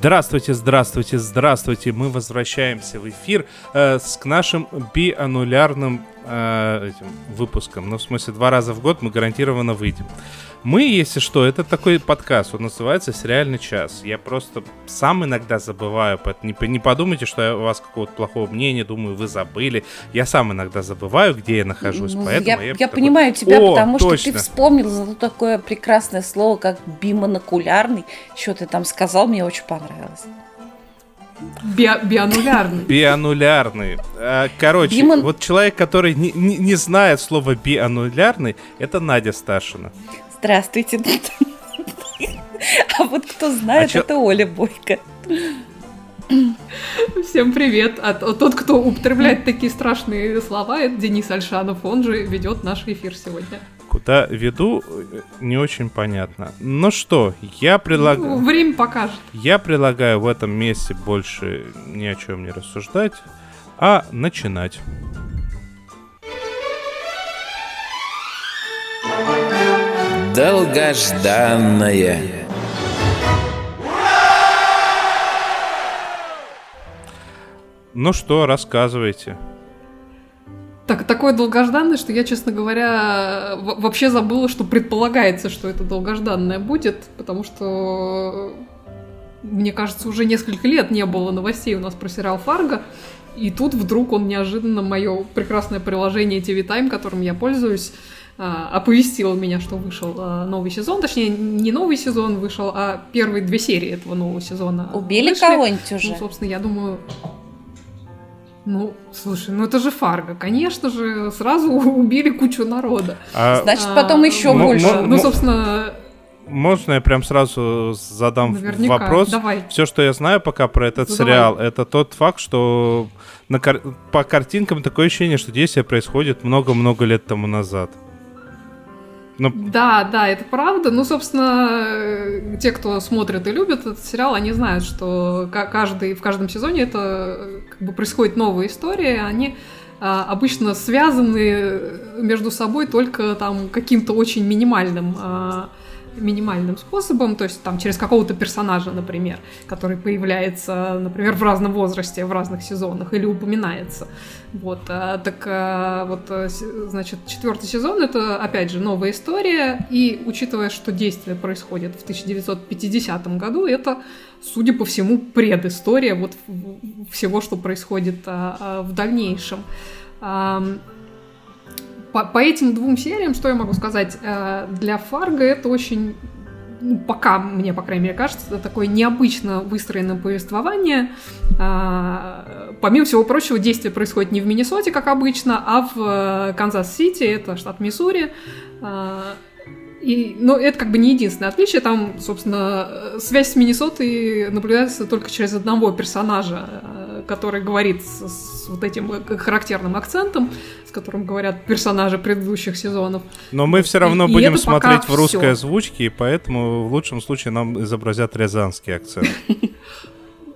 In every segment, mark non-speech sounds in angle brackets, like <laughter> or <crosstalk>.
Здравствуйте, здравствуйте, здравствуйте. Мы возвращаемся в эфир э, с к нашим бианнулярным э, этим выпускам. Ну, в смысле, два раза в год мы гарантированно выйдем. Мы, если что, это такой подкаст, он называется «Сериальный час». Я просто сам иногда забываю, поэтому не, не подумайте, что я у вас какого-то плохого мнения, думаю, вы забыли. Я сам иногда забываю, где я нахожусь, ну, поэтому я... Я, я такой, понимаю тебя, потому точно. что ты вспомнил такое прекрасное слово, как бимонокулярный. Что ты там сказал, мне очень понравилось. Би- бианулярный. Бианулярный. А, короче, Бимон... вот человек, который не, не, не знает слова бианулярный, это Надя Сташина. Здравствуйте. А вот кто знает, а это Оля Бойко. Всем привет. А тот, кто употребляет такие страшные слова, это Денис Альшанов. Он же ведет наш эфир сегодня. Куда веду, не очень понятно. Ну что, я предлагаю... Ну, время покажет. Я предлагаю в этом месте больше ни о чем не рассуждать, а начинать. Долгожданное. Ну что, рассказывайте. Так, такое долгожданное, что я, честно говоря, вообще забыла, что предполагается, что это долгожданное будет, потому что, мне кажется, уже несколько лет не было новостей у нас про сериал «Фарго», и тут вдруг он неожиданно, мое прекрасное приложение TV Time, которым я пользуюсь, оповестила меня, что вышел а, новый сезон. Точнее, не новый сезон вышел, а первые две серии этого нового сезона. Убили кого-нибудь уже? Ну, собственно, я думаю... Ну, слушай, ну это же Фарго. Конечно же, сразу <laughs> убили кучу народа. А... Значит, потом а, еще больше. Ну, собственно, можно я прям сразу задам Наверняка. вопрос? Давай. Все, что я знаю пока про этот Задавай. сериал, это тот факт, что на кар... по картинкам такое ощущение, что действие происходит много-много лет тому назад. Но... Да, да, это правда. Ну, собственно, э, те, кто смотрит и любит этот сериал, они знают, что каждый, в каждом сезоне это э, как бы происходит новая история, они а, обычно связаны между собой только там каким-то очень минимальным а, минимальным способом, то есть там через какого-то персонажа, например, который появляется, например, в разном возрасте, в разных сезонах или упоминается. Вот, а, так а, вот, э, значит, четвертый сезон это, опять же, новая история, и учитывая, что действие происходит в 1950 году, это, судя по всему, предыстория вот всего, что происходит в дальнейшем. По, по этим двум сериям, что я могу сказать, э, для Фарго это очень ну, пока мне, по крайней мере, кажется, это такое необычно выстроенное повествование. А, помимо всего прочего, действие происходит не в Миннесоте, как обычно, а в э, Канзас-Сити, это штат Миссури. И, но это как бы не единственное отличие. Там, собственно, связь с Миннесотой наблюдается только через одного персонажа, э, который говорит с, с вот этим характерным акцентом, с которым говорят персонажи предыдущих сезонов. Но мы все равно и, будем и смотреть в русской все. озвучке, и поэтому в лучшем случае нам изобразят рязанский акцент. <laughs>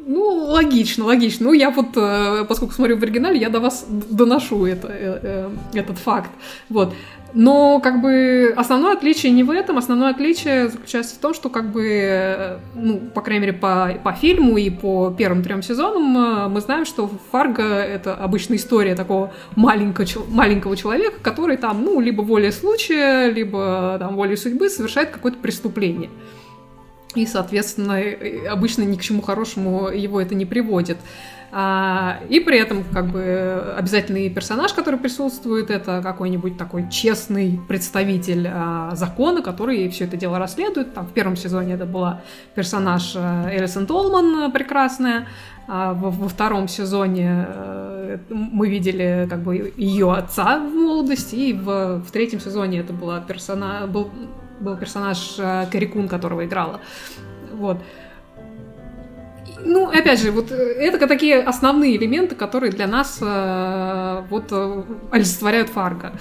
Ну, логично, логично. Ну, я вот, э, поскольку смотрю в оригинале, я до вас доношу это, э, этот факт. Вот. Но как бы основное отличие не в этом, основное отличие заключается в том, что как бы, ну, по крайней мере, по, по фильму и по первым трем сезонам э, мы знаем, что Фарго — это обычная история такого маленького, маленького человека, который там, ну, либо волей случая, либо там волей судьбы совершает какое-то преступление. И, соответственно, обычно ни к чему хорошему его это не приводит. А, и при этом, как бы, обязательный персонаж, который присутствует, это какой-нибудь такой честный представитель а, закона, который все это дело расследует. Там в первом сезоне это была персонаж а, Элисон Толман прекрасная, а во, во втором сезоне э, мы видели как бы ее отца в молодости, и в, в третьем сезоне это была персона, был, был персонаж Карикун, которого играла. Вот. Ну, опять же, вот э, это такие основные элементы, которые для нас э, вот э, олицетворяют Фарго.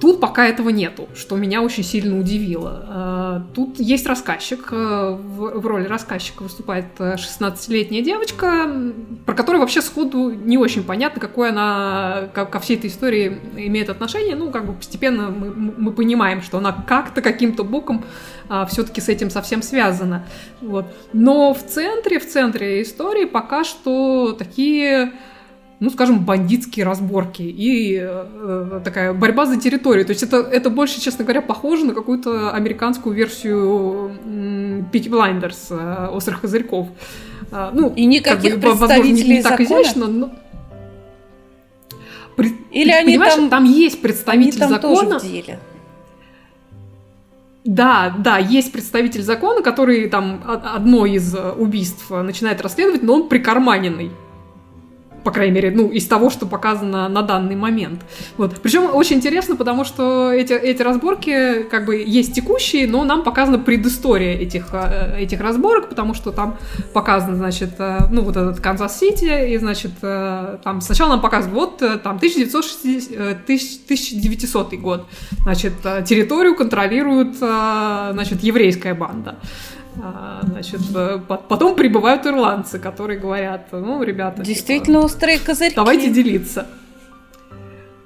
Тут пока этого нету, что меня очень сильно удивило. Э, тут есть рассказчик, э, в роли рассказчика выступает 16-летняя девочка, про которую вообще сходу не очень понятно, какое она ко всей этой истории имеет отношение. Ну, как бы постепенно мы, мы понимаем, что она как-то, каким-то боком все-таки с этим совсем связана. Вот. Но в центре, в центре истории пока что такие ну, скажем, бандитские разборки и э, такая борьба за территорию. То есть это, это больше, честно говоря, похоже на какую-то американскую версию Peaky Blinders, э, «Острых козырьков». Э, ну, и никаких как бы, представителей возможно, не, не так закона? изящно, но... При... Или они там... там есть представитель они там закона. Тоже в деле. Да, да, есть представитель закона, который там одно из убийств начинает расследовать, но он прикарманенный по крайней мере, ну, из того, что показано на данный момент. Вот. Причем очень интересно, потому что эти, эти разборки как бы есть текущие, но нам показана предыстория этих, э, этих разборок, потому что там показано, значит, э, ну, вот этот Канзас-Сити, и, значит, э, там сначала нам показывают, вот, там, 1960, 1900 год, значит, территорию контролирует, значит, еврейская банда. А, значит, э, потом прибывают ирландцы, которые говорят, ну, ребята... Типа, Действительно типа, острые козырьки. Давайте делиться.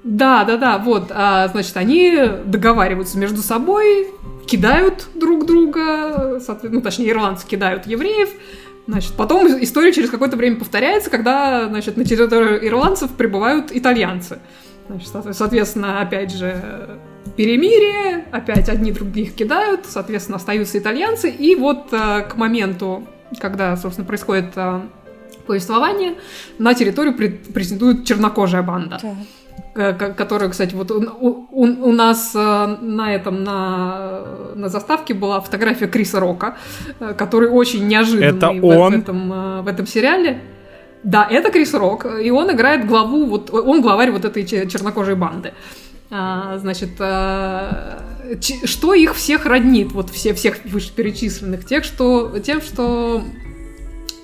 Да, да, да, вот, а, значит, они договариваются между собой, кидают друг друга, ну, точнее, ирландцы кидают евреев, Значит, потом история через какое-то время повторяется, когда, значит, на территорию ирландцев прибывают итальянцы. Значит, соответственно, опять же, перемирие, опять одни других кидают, соответственно, остаются итальянцы, и вот э, к моменту, когда, собственно, происходит э, повествование, на территорию претендует чернокожая банда. Да. Которая, кстати, вот у, у, у нас э, на этом, на, на заставке была фотография Криса Рока, э, который очень неожиданный Это в, он? в, этом, э, в этом сериале. Да, это Крис Рок, и он играет главу, вот он главарь вот этой чернокожей банды. А, значит, а, что их всех роднит, вот все, всех вышеперечисленных, тех, что, тем, что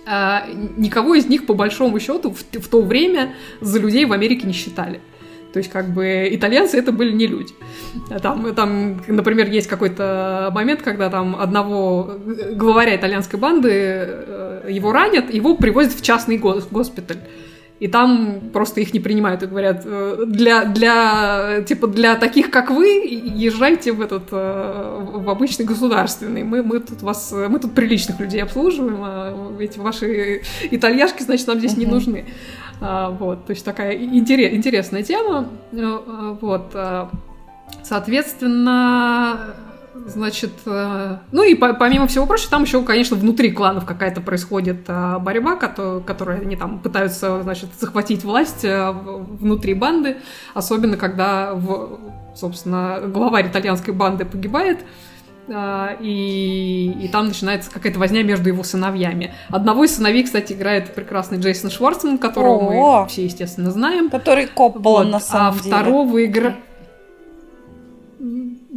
а, никого из них, по большому счету, в, в то время за людей в Америке не считали. То есть, как бы, итальянцы это были не люди. Там, там например, есть какой-то момент, когда там одного главаря итальянской банды, э, его ранят, его привозят в частный госпиталь и там просто их не принимают и говорят, «Э, для, для, типа, для таких, как вы, езжайте в этот, э, в обычный государственный. Мы, мы тут вас, мы тут приличных людей обслуживаем, а эти ваши итальяшки, значит, нам здесь не нужны. А, вот, то есть такая интерес, интересная тема. Э, вот, соответственно, Значит, э, ну и помимо всего прочего, там еще, конечно, внутри кланов какая-то происходит э, борьба, которая они там пытаются, значит, захватить власть э, внутри банды, особенно когда, в, собственно, главарь итальянской банды погибает, и, и там начинается какая-то возня между его сыновьями. Одного из сыновей, кстати, играет прекрасный Джейсон Шварцман, которого О-о-о. мы все, естественно, знаем. Который коп был вот. на самом а деле. А второго играет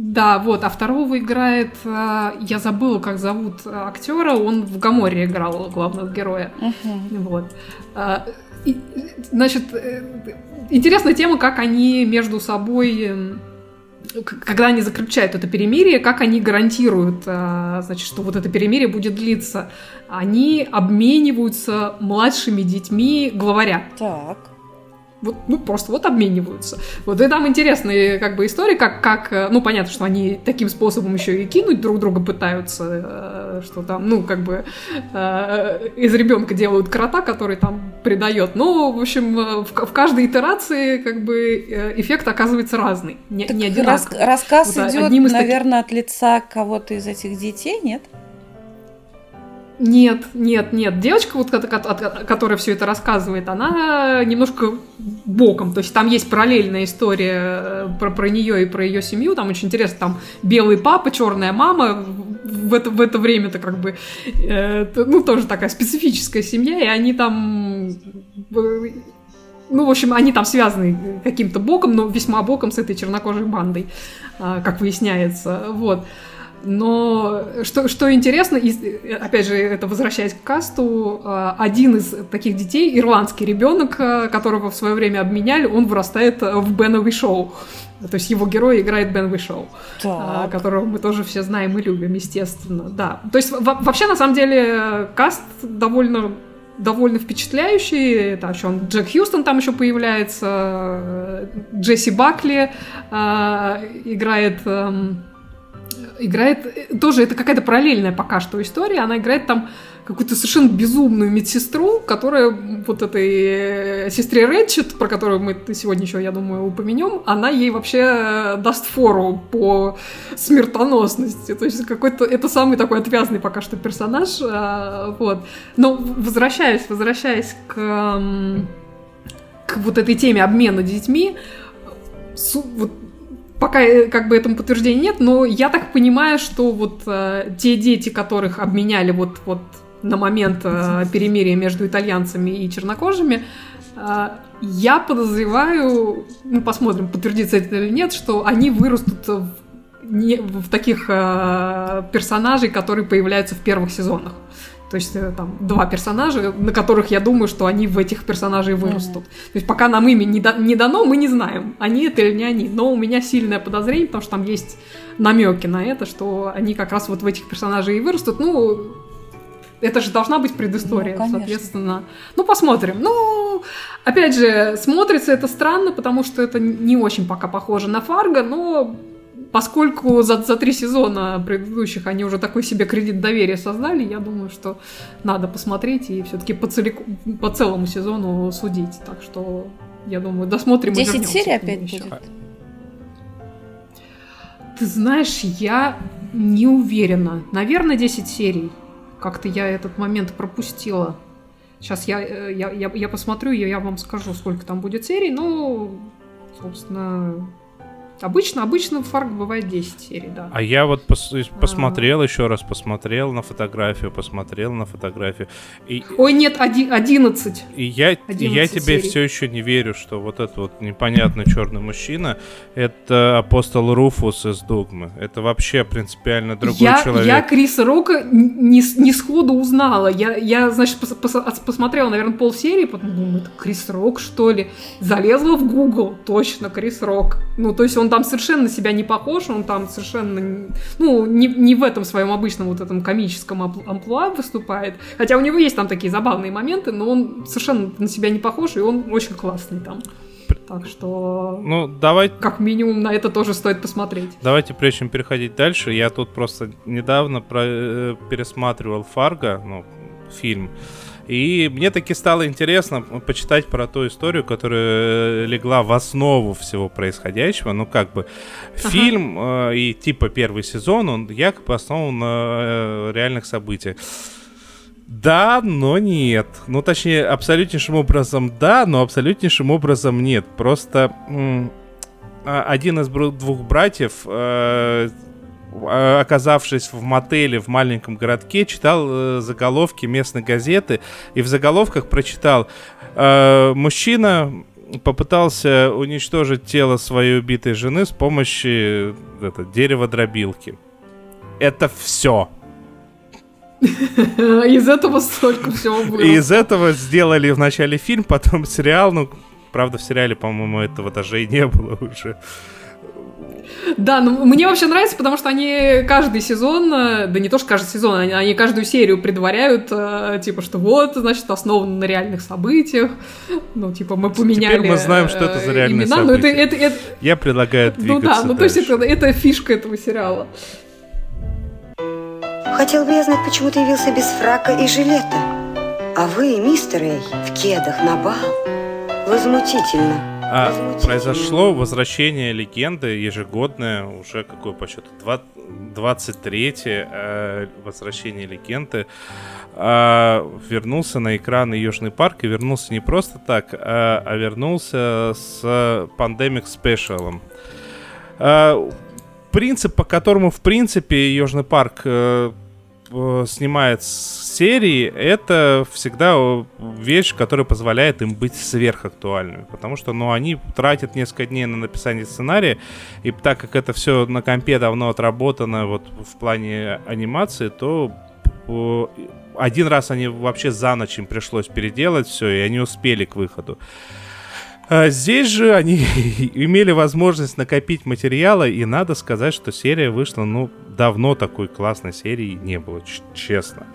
да, вот, а второго играет, э, я забыла, как зовут актера, он в Гаморе играл главного героя. Uh-huh. Вот. А, и, значит, э, интересная тема, как они между собой когда они заключают это перемирие, как они гарантируют, э, значит, что вот это перемирие будет длиться. Они обмениваются младшими детьми главаря. Так. Вот, ну, просто вот обмениваются. Вот и там интересные как бы истории, как, как, э, ну, понятно, что они таким способом еще и кинуть друг друга пытаются, э, что там, ну, как бы э, из ребенка делают крота, который там предает. Но, в общем, в, в каждой итерации как бы эффект оказывается разный, не, так не одинаковый. Рас, рассказ вот, идет, наверное, таких... от лица кого-то из этих детей, нет? Нет, нет, нет. Девочка, вот, которая все это рассказывает, она немножко боком. То есть там есть параллельная история э, про, про нее и про ее семью. Там очень интересно, там белый папа, черная мама. В это, в это время-то как бы, э, ну, тоже такая специфическая семья, и они там э, ну, в общем, они там связаны каким-то боком, но весьма боком с этой чернокожей бандой, э, как выясняется. Вот. Но что, что интересно, и, опять же, это возвращаясь к касту, э, один из таких детей, ирландский ребенок, э, которого в свое время обменяли, он вырастает в Беновый шоу. То есть его герой играет Бен Вишоу, которого мы тоже все знаем и любим, естественно. Да. То есть вообще, на самом деле, каст довольно довольно впечатляющий. Это еще он, Джек Хьюстон там еще появляется, Джесси Бакли э, играет... Э, играет тоже это какая-то параллельная пока что история. Она играет там какую-то совершенно безумную медсестру, которая вот этой э, сестре Рэтчет, про которую мы сегодня еще, я думаю, упомянем, она ей вообще э, даст фору по смертоносности. То есть какой-то это самый такой отвязный пока что персонаж. Э, вот. Но возвращаясь, возвращаясь к, к вот этой теме обмена детьми, вот пока как бы этому подтверждения нет, но я так понимаю, что вот э, те дети, которых обменяли вот вот на момент э, перемирия между итальянцами и чернокожими, э, я подозреваю, ну посмотрим, подтвердится это или нет, что они вырастут в, не, в таких э, персонажей, которые появляются в первых сезонах. То есть э, там два персонажа, на которых я думаю, что они в этих персонажей вырастут. Mm-hmm. То есть пока нам имя не, да, не дано, мы не знаем, они это или не они. Но у меня сильное подозрение, потому что там есть намеки на это, что они как раз вот в этих персонажей и вырастут. Ну, это же должна быть предыстория, ну, соответственно. Ну, посмотрим. Ну, опять же, смотрится это странно, потому что это не очень пока похоже на Фарго, но поскольку за, за три сезона предыдущих они уже такой себе кредит доверия создали, я думаю, что надо посмотреть и все-таки по, целику, по целому сезону судить. Так что, я думаю, досмотрим 10 серий опять еще. будет? Ты знаешь, я не уверена. Наверное, 10 серий. Как-то я этот момент пропустила. Сейчас я, э, я, я, я посмотрю, я, я вам скажу, сколько там будет серий. Ну, собственно, Обычно, обычно в Фарго бывает 10 серий, да. А я вот пос посмотрел, а... еще раз посмотрел на фотографию, посмотрел на фотографию. И... Ой, нет, оди 11. И я, и я тебе серий. все еще не верю, что вот этот вот непонятный черный мужчина это апостол Руфус из Дугмы. Это вообще принципиально другой я, человек. Я Криса Рока не, не сходу узнала. Я, я значит, пос, пос, посмотрела, наверное, полсерии, потом думаю, это Крис Рок, что ли? Залезла в Google, точно, Крис Рок. Ну, то есть он там совершенно на себя не похож, он там совершенно, ну, не, не в этом своем обычном вот этом комическом амплуа выступает. Хотя у него есть там такие забавные моменты, но он совершенно на себя не похож, и он очень классный там. Так что, ну, давай... как минимум, на это тоже стоит посмотреть. Давайте, прежде чем переходить дальше, я тут просто недавно про... Э, пересматривал Фарго, ну, фильм. И мне таки стало интересно почитать про ту историю, которая легла в основу всего происходящего. Ну, как бы, ага. фильм э, и типа первый сезон, он якобы основан на э, реальных событиях. Да, но нет. Ну, точнее, абсолютнейшим образом да, но абсолютнейшим образом нет. Просто а, один из двух братьев э, Э, оказавшись в мотеле в маленьком городке, читал э, заголовки местной газеты и в заголовках прочитал э, «Мужчина попытался уничтожить тело своей убитой жены с помощью это, дерева-дробилки». Это все. <laughs> Из этого столько всего было. Из этого сделали вначале фильм, потом <laughs> сериал. Ну, правда, в сериале, по-моему, этого даже и не было уже. Да, ну мне вообще нравится, потому что они каждый сезон, э, да не то что каждый сезон, они, они каждую серию предваряют, э, типа, что вот, значит, основано на реальных событиях. Ну, типа, мы поменяли Теперь мы знаем, что это за реальные имена, события. Но это, это, это... Я предлагаю двигаться Ну да, ну то есть это, это фишка этого сериала. Хотел бы я знать, почему ты явился без фрака и жилета. А вы, мистер Эй, в кедах на бал. Возмутительно. А, произошло возвращение легенды ежегодное, уже какое по счету, 23-е э, возвращение легенды. Э, вернулся на экраны Южный парк и вернулся не просто так, а, а вернулся с Pandemic Special. Э, принцип, по которому, в принципе, Южный парк э, э, снимает серии, это всегда вещь, которая позволяет им быть сверхактуальными. Потому что, ну, они тратят несколько дней на написание сценария, и так как это все на компе давно отработано вот в плане анимации, то один раз они вообще за ночь им пришлось переделать все, и они успели к выходу. А здесь же они <laughs> имели возможность накопить материала, и надо сказать, что серия вышла, ну, давно такой классной серии не было, честно.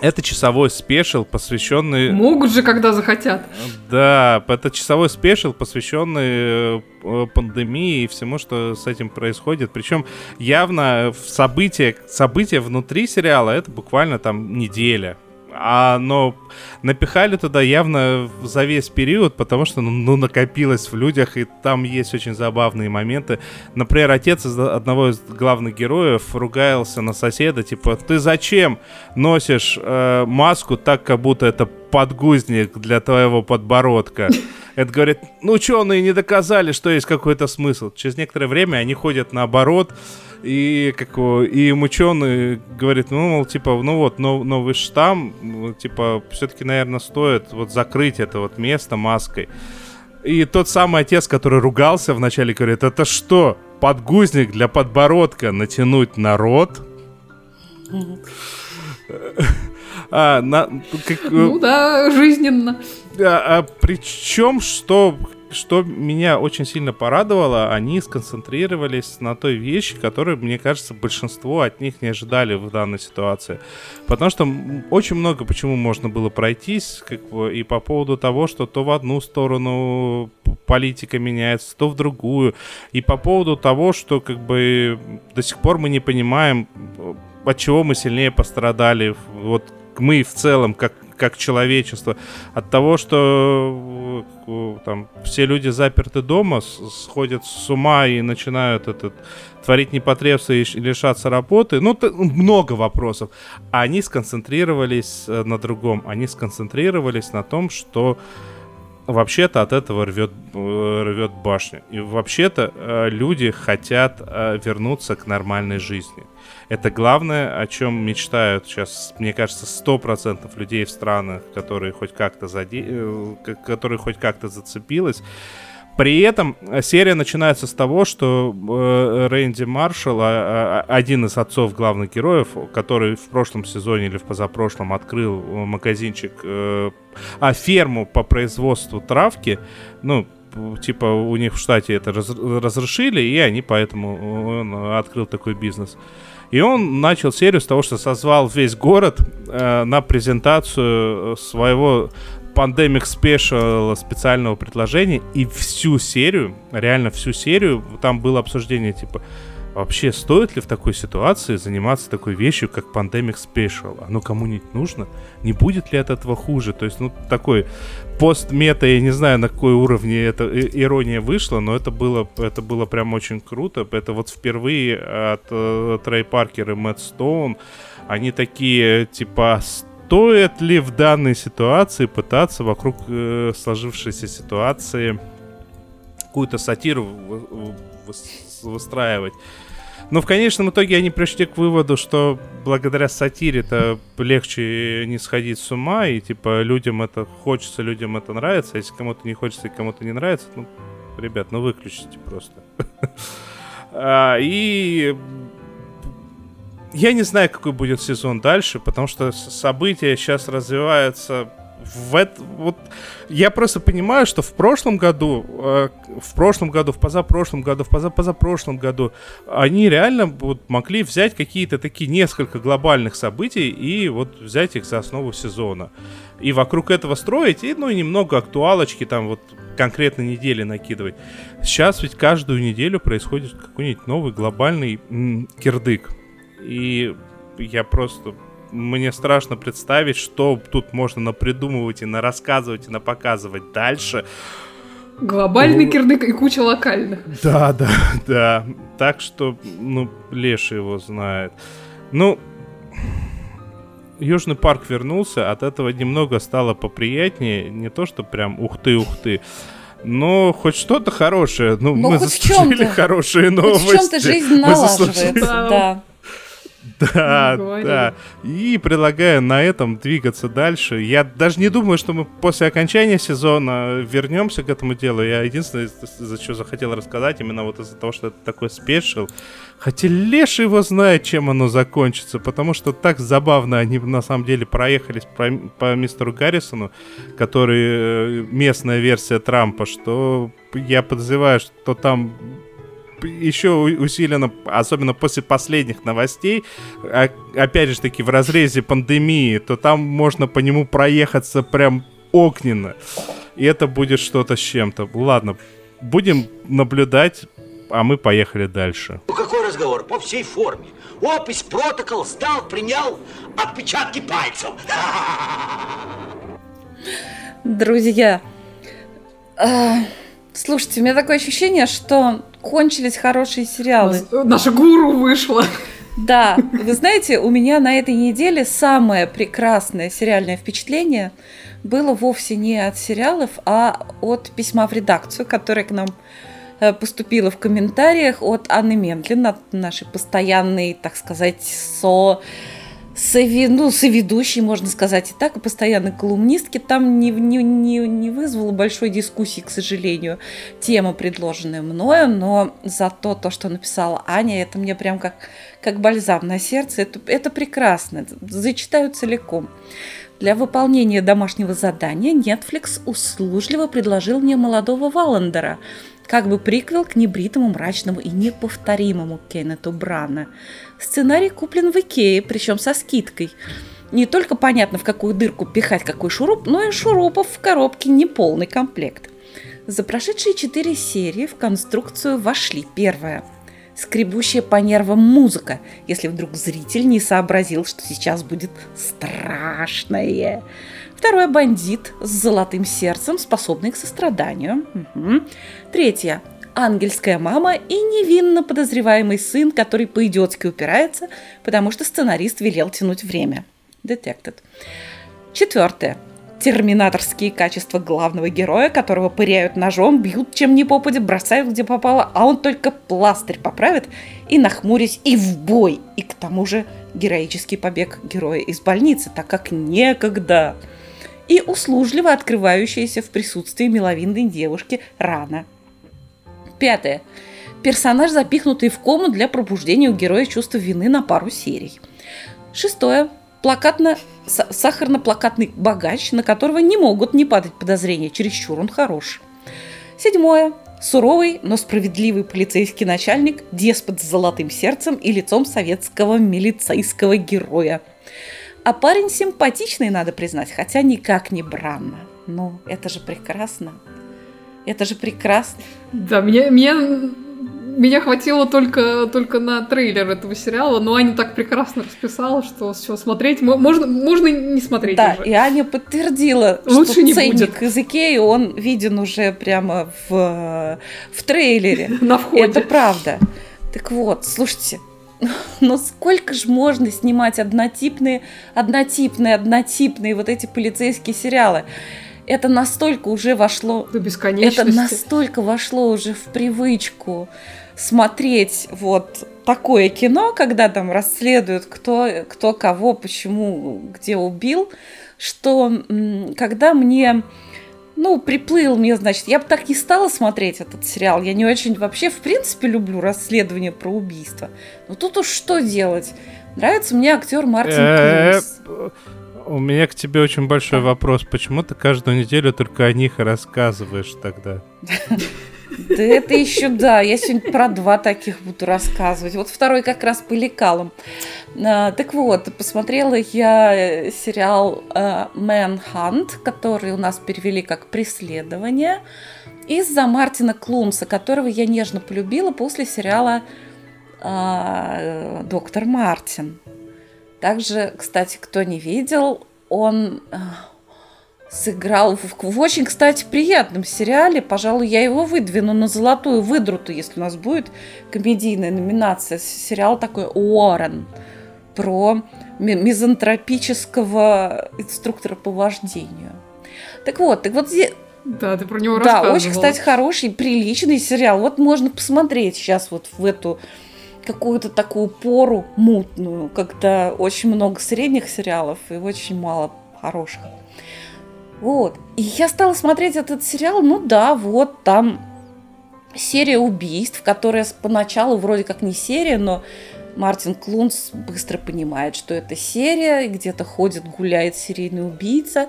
Это часовой спешл, посвященный... Могут же, когда захотят. Да, это часовой спешл, посвященный э, пандемии и всему, что с этим происходит. Причем явно в события, события внутри сериала это буквально там неделя а, но напихали туда явно за весь период, потому что ну, ну, накопилось в людях, и там есть очень забавные моменты. Например, отец из одного из главных героев ругался на соседа, типа, ты зачем носишь э, маску так, как будто это подгузник для твоего подбородка? Это говорит, ну ученые не доказали, что есть какой-то смысл. Через некоторое время они ходят наоборот, и как и им ученые говорят, ну, мол, типа, ну вот, нов, новый штамм, типа, все-таки, наверное, стоит вот закрыть это вот место маской. И тот самый отец, который ругался вначале, говорит, это что, подгузник для подбородка натянуть на рот? <laughs> А, на, как, ну да, жизненно. А, а причем, что что меня очень сильно порадовало, они сконцентрировались на той вещи, которую, мне кажется, большинство от них не ожидали в данной ситуации. Потому что очень много почему можно было пройтись, как бы, и по поводу того, что то в одну сторону политика меняется, то в другую, и по поводу того, что как бы до сих пор мы не понимаем, от чего мы сильнее пострадали, вот мы в целом, как как человечество, от того, что э, там все люди заперты дома, сходят с ума и начинают этот творить непотребство и лишаться работы. Ну, много вопросов. А они сконцентрировались э, на другом. Они сконцентрировались на том, что вообще-то от этого рвет, э, рвет башню. И вообще-то люди хотят вернуться к нормальной жизни. Это главное, о чем мечтают сейчас, мне кажется, 100% людей в странах, которые хоть как-то заде... Э, которые хоть как-то зацепилась. При этом серия начинается с того, что э, Рэнди Маршалл, а, а, один из отцов главных героев, который в прошлом сезоне или в позапрошлом открыл магазинчик, э, а ферму по производству травки, ну, типа у них в штате это раз, разрешили, и они поэтому он открыл такой бизнес. И он начал серию с того, что созвал весь город э, на презентацию своего Pandemic Special специального предложения. И всю серию, реально всю серию, там было обсуждение типа, вообще стоит ли в такой ситуации заниматься такой вещью, как Pandemic Special? Оно кому-нибудь нужно? Не будет ли от этого хуже? То есть, ну, такой пост-мета, я не знаю, на какой уровне эта ирония вышла, но это было, это было прям очень круто. Это вот впервые от э, Трей Паркер и Мэтт Стоун, они такие, типа, стоит ли в данной ситуации пытаться вокруг э, сложившейся ситуации какую-то сатиру выстраивать. Но в конечном итоге они пришли к выводу, что благодаря сатире-то легче не сходить с ума, и типа людям это хочется, людям это нравится, а если кому-то не хочется и кому-то не нравится, ну, ребят, ну выключите просто. <laughs> А, и я не знаю, какой будет сезон дальше, потому что события сейчас развиваются в это, вот я просто понимаю, что в прошлом году, э, в прошлом году, в позапрошлом году, в позапозапрошлом году они реально вот могли взять какие-то такие несколько глобальных событий и вот взять их за основу сезона. И вокруг этого строить, и ну и немного актуалочки там вот конкретно недели накидывать. Сейчас ведь каждую неделю происходит какой-нибудь новый глобальный м- кирдык. И я просто мне страшно представить, что тут можно напридумывать и нарассказывать и напоказывать дальше. Глобальный ну, кирдык и куча локальных. Да, да, да. Так что, ну, Леша его знает. Ну, Южный парк вернулся, от этого немного стало поприятнее. Не то, что прям ух ты, ух ты. Но хоть что-то хорошее. Ну, Но мы заслужили хорошие новости. Хоть в чем-то жизнь налаживается, да. Да, да. И предлагаю на этом двигаться дальше. Я даже не думаю, что мы после окончания сезона вернемся к этому делу. Я единственное, за что захотел рассказать, именно вот из-за того, что это такой спешил. Хотя Леша его знает, чем оно закончится, потому что так забавно они на самом деле проехались по, по мистеру Гаррисону, который э, местная версия Трампа, что я подозреваю, что там еще усиленно, особенно после последних новостей, а, опять же таки в разрезе пандемии, то там можно по нему проехаться прям огненно. И это будет что-то с чем-то. Ладно, будем наблюдать, а мы поехали дальше. Ну какой разговор? По всей форме. Опись, протокол, сдал, принял отпечатки пальцев. <laughs> Друзья, э, слушайте, у меня такое ощущение, что кончились хорошие сериалы. Наша гуру вышла. Да, вы знаете, у меня на этой неделе самое прекрасное сериальное впечатление было вовсе не от сериалов, а от письма в редакцию, которое к нам э, поступило в комментариях от Анны Мендлин, от нашей постоянной, так сказать, со сови, ну, соведущей, можно сказать и так, и постоянной колумнистки, там не, не, не, не вызвало большой дискуссии, к сожалению, тема, предложенная мною, но зато то, что написала Аня, это мне прям как, как бальзам на сердце, это, это прекрасно, зачитаю целиком. Для выполнения домашнего задания Netflix услужливо предложил мне молодого Валандера, как бы приквел к небритому, мрачному и неповторимому Кеннету Брана – Сценарий куплен в Икее, причем со скидкой. Не только понятно, в какую дырку пихать какой шуруп, но и шурупов в коробке не полный комплект. За прошедшие четыре серии в конструкцию вошли первая – скребущая по нервам музыка, если вдруг зритель не сообразил, что сейчас будет страшное. Второе – бандит с золотым сердцем, способный к состраданию. Угу. Третье ангельская мама и невинно подозреваемый сын, который по-идиотски упирается, потому что сценарист велел тянуть время. Detected. Четвертое. Терминаторские качества главного героя, которого пыряют ножом, бьют чем ни попадя, бросают где попало, а он только пластырь поправит и, нахмурясь, и в бой. И к тому же героический побег героя из больницы, так как некогда. И услужливо открывающаяся в присутствии миловидной девушки рана Пятое. Персонаж, запихнутый в кому для пробуждения у героя чувства вины на пару серий. Шестое. Плакатно, сахарно-плакатный богач, на которого не могут не падать подозрения, чересчур он хорош. Седьмое. Суровый, но справедливый полицейский начальник, деспот с золотым сердцем и лицом советского милицейского героя. А парень симпатичный, надо признать, хотя никак не Бранна. Ну, это же прекрасно. Это же прекрасно. Да, мне, мне, меня хватило только, только на трейлер этого сериала, но Аня так прекрасно расписала, что все смотреть можно, можно не смотреть да, уже. и Аня подтвердила, Лучше что не ценник будет. из Икеи, он виден уже прямо в, в трейлере. <laughs> На входе. Это правда. Так вот, слушайте, <laughs> но сколько же можно снимать однотипные, однотипные, однотипные вот эти полицейские сериалы? это настолько уже вошло... До бесконечности. Это настолько вошло уже в привычку смотреть вот такое кино, когда там расследуют, кто, кто кого, почему, где убил, что когда мне ну, приплыл мне, значит, я бы так не стала смотреть этот сериал. Я не очень вообще, в принципе, люблю расследование про убийство. Но тут уж что делать? Нравится мне актер Мартин э, Крус. У меня к тебе очень большой вопрос. Почему ты каждую неделю только о них рассказываешь тогда? <laughs> Да это еще, да, я сегодня про два таких буду рассказывать. Вот второй как раз по лекалам. А, так вот, посмотрела я сериал а, Manhunt, который у нас перевели как «Преследование», из-за Мартина Клумса, которого я нежно полюбила после сериала а, «Доктор Мартин». Также, кстати, кто не видел, он э, сыграл в, в очень, кстати, приятном сериале. Пожалуй, я его выдвину на золотую выдруту, если у нас будет комедийная номинация. Сериал такой «Уоррен» про мизантропического инструктора по вождению. Так вот, так вот здесь... Да, ты про него Да, очень, кстати, хороший, приличный сериал. Вот можно посмотреть сейчас вот в эту какую-то такую пору мутную, когда очень много средних сериалов и очень мало хороших. Вот. И я стала смотреть этот сериал, ну да, вот там серия убийств, которая поначалу вроде как не серия, но Мартин Клунс быстро понимает, что это серия, где-то ходит, гуляет серийный убийца.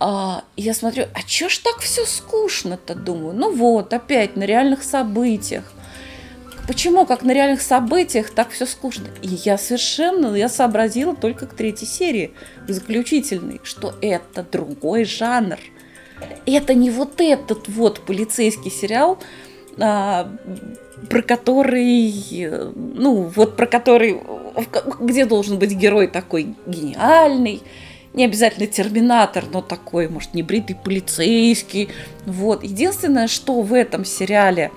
А, я смотрю, а чё ж так все скучно-то, думаю. Ну вот, опять на реальных событиях. Почему, как на реальных событиях, так все скучно? И я совершенно, я сообразила только к третьей серии, к заключительной, что это другой жанр. Это не вот этот вот полицейский сериал, а, про который, ну, вот про который, где должен быть герой такой гениальный, не обязательно терминатор, но такой, может, небритый полицейский. Вот. Единственное, что в этом сериале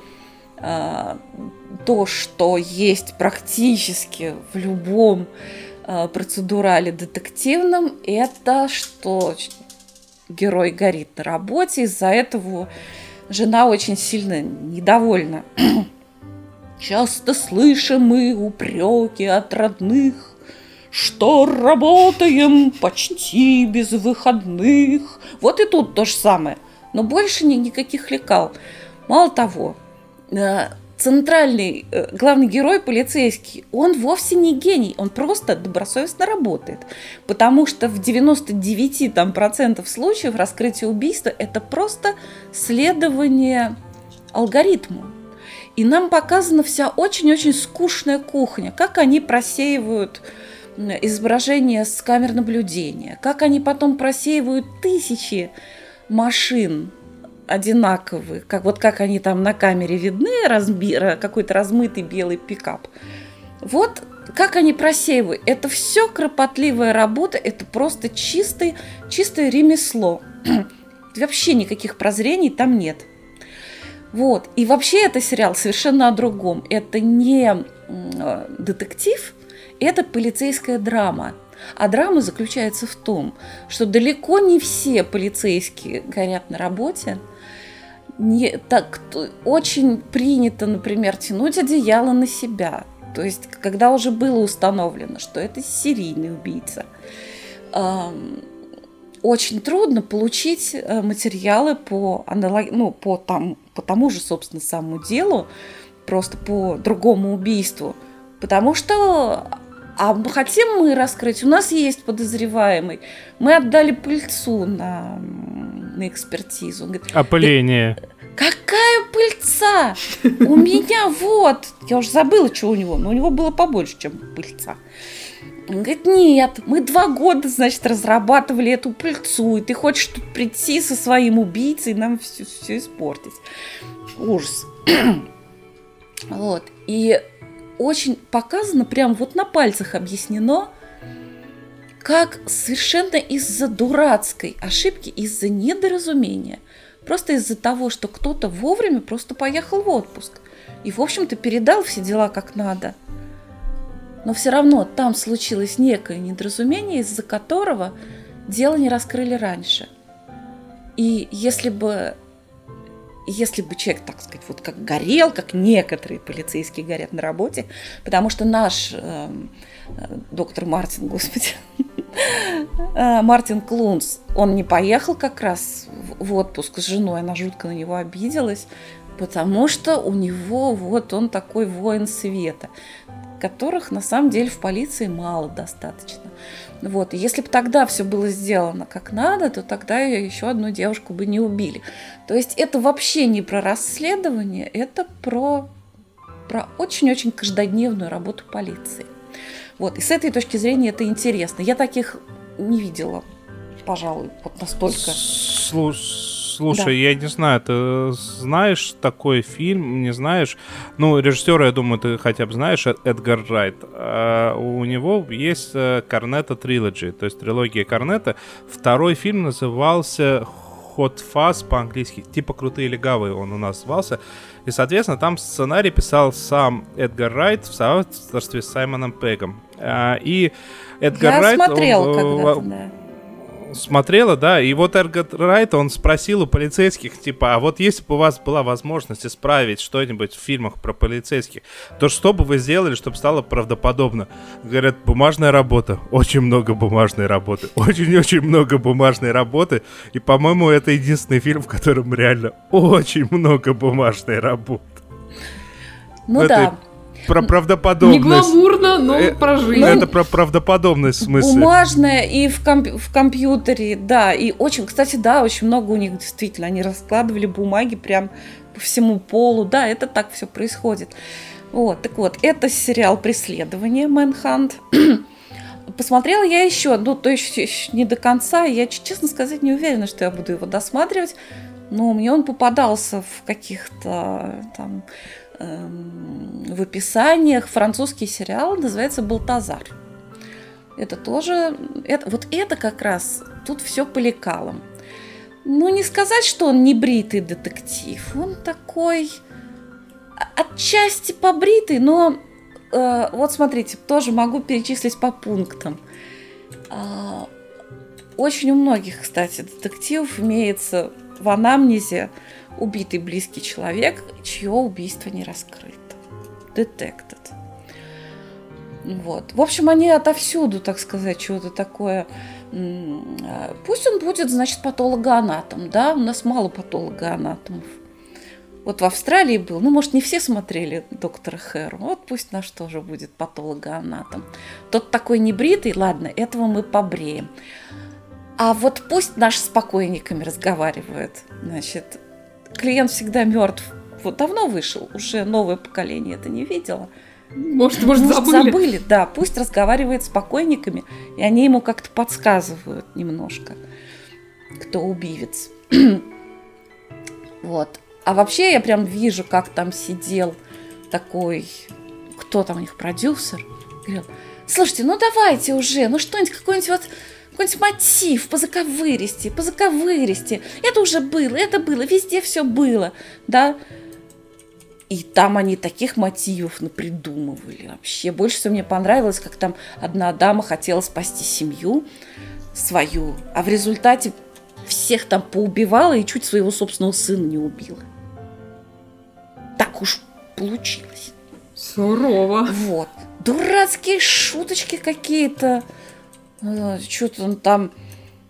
то, что есть практически в любом э, процедурале детективном, это что герой горит на работе, из-за этого жена очень сильно недовольна. <clears throat> Часто слышим мы упреки от родных, что работаем почти без выходных. Вот и тут то же самое. Но больше ни, никаких лекал. Мало того, центральный э, главный герой полицейский, он вовсе не гений, он просто добросовестно работает. Потому что в 99% там, процентов случаев раскрытие убийства это просто следование алгоритму. И нам показана вся очень-очень скучная кухня, как они просеивают изображения с камер наблюдения, как они потом просеивают тысячи машин одинаковые, как вот как они там на камере видны, разби, какой-то размытый белый пикап. Вот как они просеивают. Это все кропотливая работа, это просто чистый, чистое ремесло. <clears throat> Вообще никаких прозрений там нет. Вот. И вообще это сериал совершенно о другом. Это не детектив, это полицейская драма. А драма заключается в том, что далеко не все полицейские горят на работе, не, так очень принято, например, тянуть одеяло на себя. То есть, когда уже было установлено, что это серийный убийца, эм, очень трудно получить э, материалы по, аналог... ну, по, там, по тому же, собственно, самому делу, просто по другому убийству. Потому что а хотим мы раскрыть, у нас есть подозреваемый. Мы отдали пыльцу на, на экспертизу. Он говорит, Опыление. Какая пыльца? У меня вот. Я уже забыла, что у него, но у него было побольше, чем пыльца. Он говорит, нет, мы два года, значит, разрабатывали эту пыльцу, и ты хочешь тут прийти со своим убийцей и нам все, все испортить. Ужас. <clears throat> вот. И очень показано, прям вот на пальцах объяснено, как совершенно из-за дурацкой ошибки, из-за недоразумения, просто из-за того, что кто-то вовремя просто поехал в отпуск и, в общем-то, передал все дела как надо. Но все равно там случилось некое недоразумение, из-за которого дело не раскрыли раньше. И если бы если бы человек, так сказать, вот как горел, как некоторые полицейские горят на работе, потому что наш э, доктор Мартин, господи, <laughs> Мартин Клунс, он не поехал как раз в отпуск с женой, она жутко на него обиделась, потому что у него вот он такой воин света, которых на самом деле в полиции мало достаточно. Вот. Если бы тогда все было сделано как надо, то тогда еще одну девушку бы не убили. То есть это вообще не про расследование, это про, про очень-очень каждодневную работу полиции. Вот. И с этой точки зрения это интересно. Я таких не видела, пожалуй, вот настолько. Слушай, Слушай, да. я не знаю, ты знаешь такой фильм, не знаешь? Ну, режиссера, я думаю, ты хотя бы знаешь, Эдгар Райт. А у него есть Корнета Трилоджи, то есть трилогия Корнета. Второй фильм назывался Hot Fuzz по-английски, типа «Крутые легавые» он у нас звался. И, соответственно, там сценарий писал сам Эдгар Райт в соавторстве с Саймоном Пегом. А, и Эдгар Я Райт... смотрел когда-то, да. смотрела, да, и вот Эргот Райт, он спросил у полицейских, типа, а вот если бы у вас была возможность исправить что-нибудь в фильмах про полицейских, то что бы вы сделали, чтобы стало правдоподобно? Говорят, бумажная работа, очень много бумажной работы, очень-очень много бумажной работы, и, по-моему, это единственный фильм, в котором реально очень много бумажной работы. Ну в да, про правдоподобность. Не гламурно, но э, про жизнь. Это про правдоподобность в смысле. Бумажная и в, комп в компьютере, да. И очень, кстати, да, очень много у них действительно. Они раскладывали бумаги прям по всему полу. Да, это так все происходит. Вот, так вот, это сериал «Преследование» Мэнхант. <clears throat> Посмотрела я еще, ну, то есть еще не до конца. Я, честно сказать, не уверена, что я буду его досматривать. Но мне он попадался в каких-то там в описаниях французский сериал называется «Балтазар». Это тоже, это, вот это как раз, тут все по лекалам. Ну, не сказать, что он не бритый детектив, он такой отчасти побритый, но э, вот смотрите, тоже могу перечислить по пунктам. Э, очень у многих, кстати, детективов имеется в анамнезе убитый близкий человек, чье убийство не раскрыто. Detected. Вот. В общем, они отовсюду, так сказать, чего-то такое. Пусть он будет, значит, патологоанатом, да, у нас мало патологоанатомов. Вот в Австралии был, ну, может, не все смотрели доктора Хэру, вот пусть наш тоже будет патологоанатом. Тот такой небритый, ладно, этого мы побреем. А вот пусть наш с покойниками разговаривает, значит, клиент всегда мертв. Вот давно вышел, уже новое поколение это не видело. Может, может, может забыли. забыли, да. Пусть разговаривает с покойниками, и они ему как-то подсказывают немножко, кто убивец. <clears throat> вот. А вообще я прям вижу, как там сидел такой, кто там у них продюсер, говорил, слушайте, ну давайте уже, ну что-нибудь, какой-нибудь вот какой-нибудь мотив, позаковыристи, позаковыристи. Это уже было, это было, везде все было, да. И там они таких мотивов напридумывали вообще. Больше всего мне понравилось, как там одна дама хотела спасти семью свою, а в результате всех там поубивала и чуть своего собственного сына не убила. Так уж получилось. Сурово. Вот. Дурацкие шуточки какие-то. Э, что-то он там...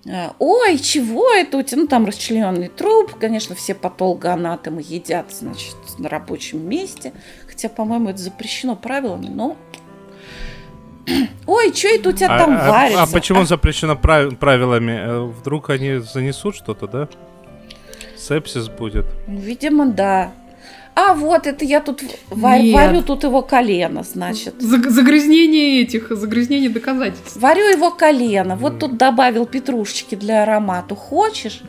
Э, Ой, чего это у тебя? Ну, там расчлененный труп. Конечно, все патологоанатомы едят, значит, на рабочем месте. Хотя, по-моему, это запрещено правилами, но Ой, что это у тебя а, там а, варится? А почему а? запрещено прав- правилами? Э, вдруг они занесут что-то, да? Сепсис будет. Видимо, да. А вот это я тут варю, варю тут его колено, значит. Загрязнение этих, загрязнение доказательств. Варю его колено. Вот тут добавил петрушечки для аромата. Хочешь?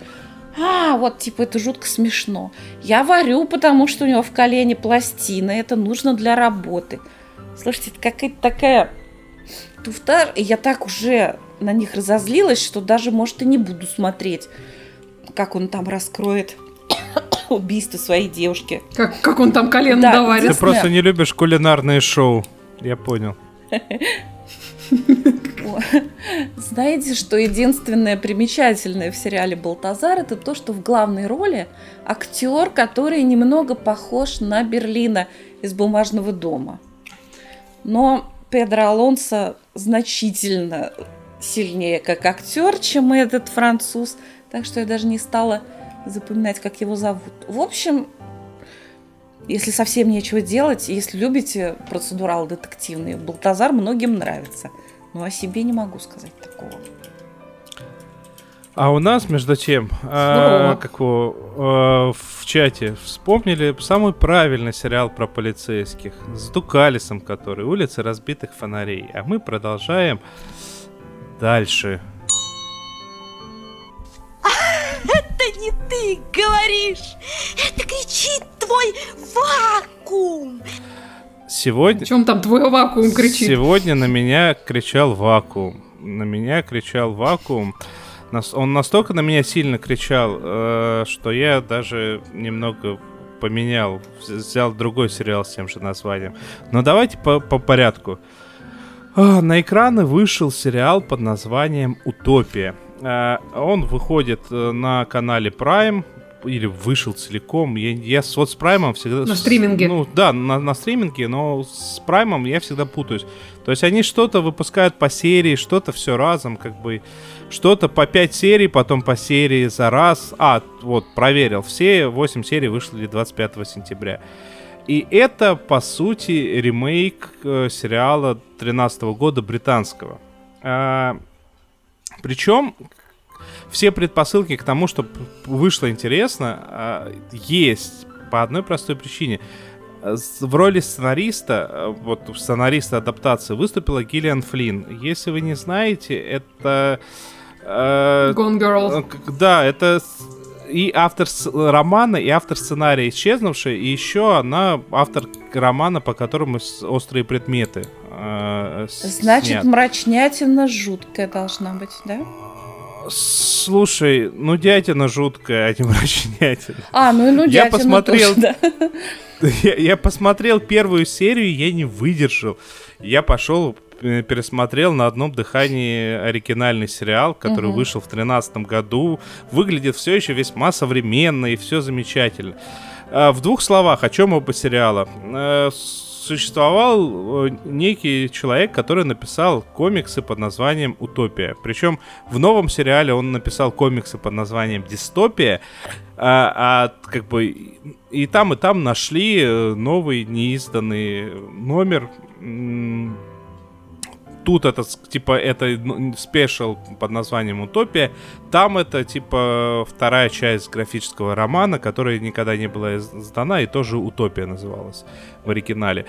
А, вот типа это жутко смешно. Я варю, потому что у него в колене пластина. Это нужно для работы. Слушайте, это какая-то такая туфта. И я так уже на них разозлилась, что даже, может, и не буду смотреть, как он там раскроет убийство своей девушки. Как, как он там колено да, доварит. Ты просто не любишь кулинарные шоу. Я понял. <laughs> Знаете, что единственное примечательное в сериале «Балтазар» это то, что в главной роли актер, который немного похож на Берлина из «Бумажного дома». Но Педро Алонсо значительно сильнее как актер, чем этот француз, так что я даже не стала запоминать, как его зовут. В общем, если совсем нечего делать, если любите процедурал детективные, Балтазар многим нравится. Но о себе не могу сказать такого. А у нас, между тем, э, как его, э, в чате вспомнили самый правильный сериал про полицейских с Дукалисом, который «Улицы разбитых фонарей». А мы продолжаем дальше. Это не ты говоришь, это кричит твой вакуум. Сегодня... В чем там твой вакуум кричит? Сегодня на меня кричал вакуум. На меня кричал вакуум. Он настолько на меня сильно кричал, э, что я даже немного поменял, взял другой сериал с тем же названием. Но давайте по, по порядку. А, на экраны вышел сериал под названием «Утопия». Э, он выходит э, на канале Prime, или вышел целиком. Я, я с, вот с Праймом всегда... На стриминге. Ну, да, на, на стриминге, но с Праймом я всегда путаюсь. То есть они что-то выпускают по серии, что-то все разом, как бы... Что-то по 5 серий, потом по серии за раз. А, вот, проверил. Все 8 серий вышли 25 сентября. И это, по сути, ремейк э, сериала 13 года британского. А, причем все предпосылки к тому, чтобы вышло интересно, а, есть по одной простой причине. В роли сценариста, э, вот сценариста адаптации выступила Гиллиан Флинн. Если вы не знаете, это... Э, Gone Girl. Э, да, это и автор романа, и автор сценария «Исчезнувшая», и еще она автор романа, по которому «Острые предметы». Э, Значит, снят. мрачнятина жуткая должна быть, да? Слушай, ну дятина жуткая, а не мрачнятина. А, ну ну дятина я посмотрел, тоже, да. <laughs> я, я посмотрел первую серию, я не выдержал. Я пошел э, пересмотрел на одном дыхании оригинальный сериал, который угу. вышел в 2013 году. Выглядит все еще весьма современно и все замечательно. А, в двух словах, о чем оба сериала. Существовал э, некий человек, который написал комиксы под названием «Утопия». Причем в новом сериале он написал комиксы под названием «Дистопия», а, а как бы и там, и там нашли э, новый неизданный номер тут это типа это ну, спешл под названием Утопия, там это типа вторая часть графического романа, которая никогда не была издана и тоже Утопия называлась в оригинале.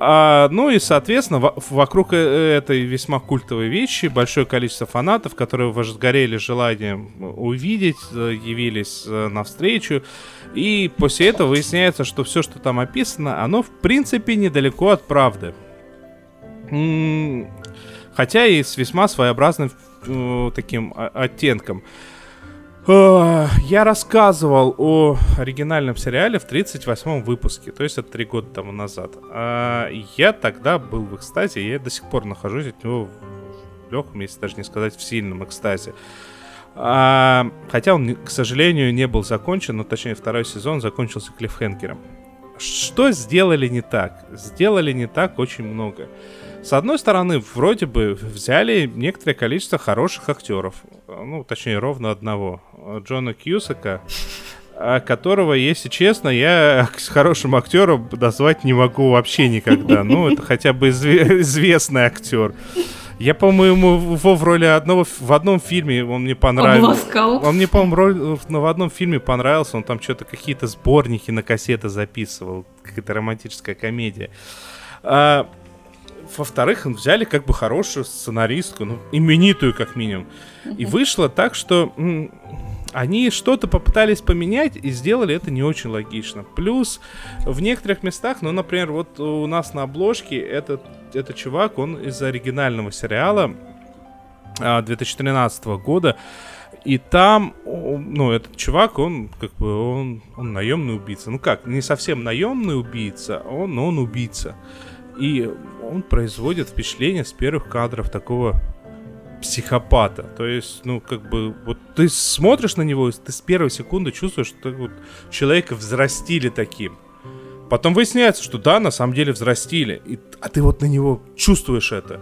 А, ну и, соответственно, в- вокруг э, этой весьма культовой вещи большое количество фанатов, которые возгорели желанием увидеть, э, явились э, навстречу. И после этого выясняется, что все, что там описано, оно в принципе недалеко от правды хотя и с весьма своеобразным э, таким оттенком. Э, я рассказывал о оригинальном сериале в 38-м выпуске, то есть это три года тому назад. А я тогда был в экстазе, я до сих пор нахожусь от него в легком, если даже не сказать в сильном экстазе. А, хотя он, к сожалению, не был закончен, но точнее второй сезон закончился клиффхенгером. Что сделали не так? Сделали не так очень много. С одной стороны, вроде бы взяли некоторое количество хороших актеров. Ну, точнее, ровно одного. Джона Кьюсака, а которого, если честно, я <laughs> с хорошим актером назвать не могу вообще никогда. Ну, это хотя бы известный актер. Я, по-моему, его в роли одного в одном фильме он мне понравился. Он мне, по-моему, роль, ну, в одном фильме понравился. Он там что-то какие-то сборники на кассеты записывал. Какая-то романтическая комедия. А, во-вторых, взяли как бы хорошую сценаристку, ну, именитую как минимум. И вышло так, что м- они что-то попытались поменять и сделали это не очень логично. Плюс в некоторых местах, ну, например, вот у нас на обложке этот, этот чувак, он из оригинального сериала 2013 а, года, и там, ну, этот чувак, он как бы, он, он наемный убийца. Ну как, не совсем наемный убийца, он, но он убийца. И он производит впечатление с первых кадров такого психопата. То есть, ну, как бы, вот ты смотришь на него, ты с первой секунды чувствуешь, что вот человека взрастили таким. Потом выясняется, что да, на самом деле взрастили. И, а ты вот на него чувствуешь это.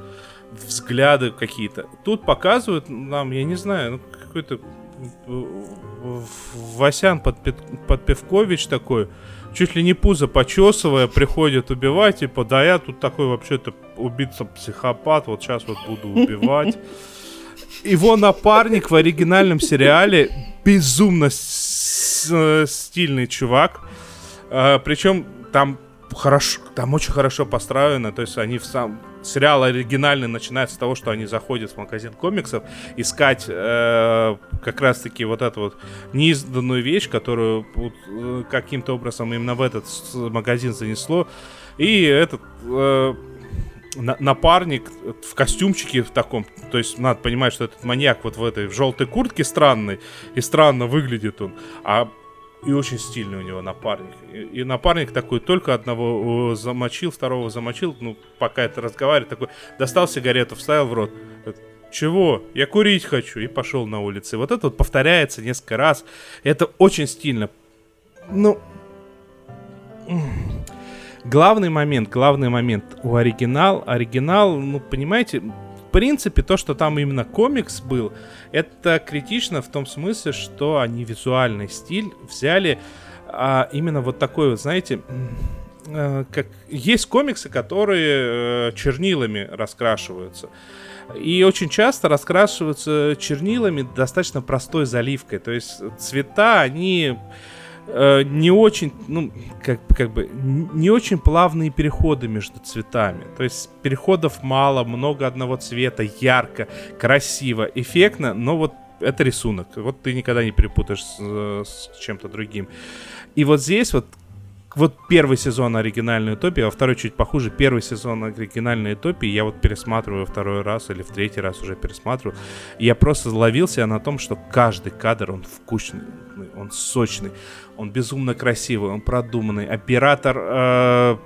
Взгляды какие-то. Тут показывают нам, я не знаю, ну, какой-то Васян под, Подпевкович такой чуть ли не пузо почесывая, приходит убивать, типа, да я тут такой вообще-то убийца-психопат, вот сейчас вот буду убивать. Его напарник в оригинальном сериале безумно э, стильный чувак. А, причем там хорошо, там очень хорошо построено, то есть они в сам сериал оригинальный начинается с того, что они заходят в магазин комиксов искать э, как раз-таки вот эту вот неизданную вещь, которую вот, э, каким-то образом именно в этот магазин занесло, и этот э, напарник в костюмчике в таком, то есть надо понимать, что этот маньяк вот в этой в желтой куртке странный и странно выглядит он, а и очень стильный у него напарник. И, и напарник такой только одного замочил, второго замочил, ну, пока это разговаривает, такой достал сигарету, вставил в рот. чего? Я курить хочу. И пошел на улице. Вот это вот повторяется несколько раз. Это очень стильно. Ну, главный момент, главный момент у оригинал, оригинал, ну, понимаете, принципе, то, что там именно комикс был, это критично в том смысле, что они визуальный стиль взяли а, именно вот такой вот, знаете, э, как есть комиксы, которые э, чернилами раскрашиваются. И очень часто раскрашиваются чернилами достаточно простой заливкой. То есть цвета, они э, не очень, ну, как, как бы, не очень плавные переходы между цветами. То есть переходов мало, много одного цвета, ярко, красиво, эффектно, но вот это рисунок. Вот ты никогда не перепутаешь с, с чем-то другим. И вот здесь вот вот первый сезон оригинальной утопии, а второй чуть похуже. Первый сезон оригинальной утопии я вот пересматриваю второй раз или в третий раз уже пересматриваю. И я просто ловился на том, что каждый кадр, он вкусный, он сочный, он безумно красивый, он продуманный. Оператор э,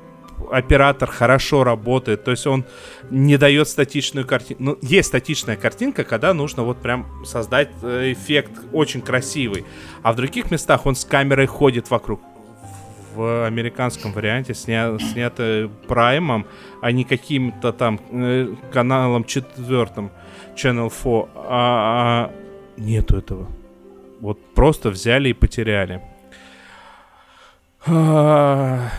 оператор хорошо работает, то есть он не дает статичную картинку. Ну, есть статичная картинка, когда нужно вот прям создать э, эффект очень красивый. А в других местах он с камерой ходит вокруг в американском варианте сня, снято Праймом, а не каким-то там э, каналом четвертым, Channel 4. А, а нету этого. Вот просто взяли и потеряли. А,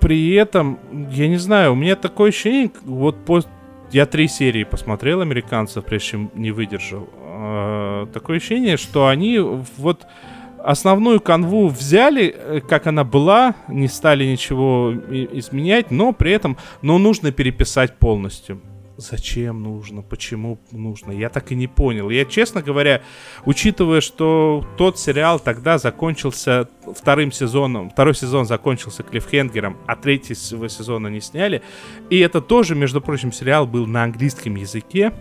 при этом, я не знаю, у меня такое ощущение, вот по... я три серии посмотрел американцев, прежде чем не выдержал. А, такое ощущение, что они вот основную канву взяли, э, как она была, не стали ничего изменять, но при этом, но нужно переписать полностью. Зачем нужно? Почему нужно? Я так и не понял. Я, честно говоря, учитывая, что тот сериал тогда закончился вторым сезоном, второй сезон закончился клиффхенгером, а третьего сезона не сняли, и это тоже, между прочим, сериал был на английском языке,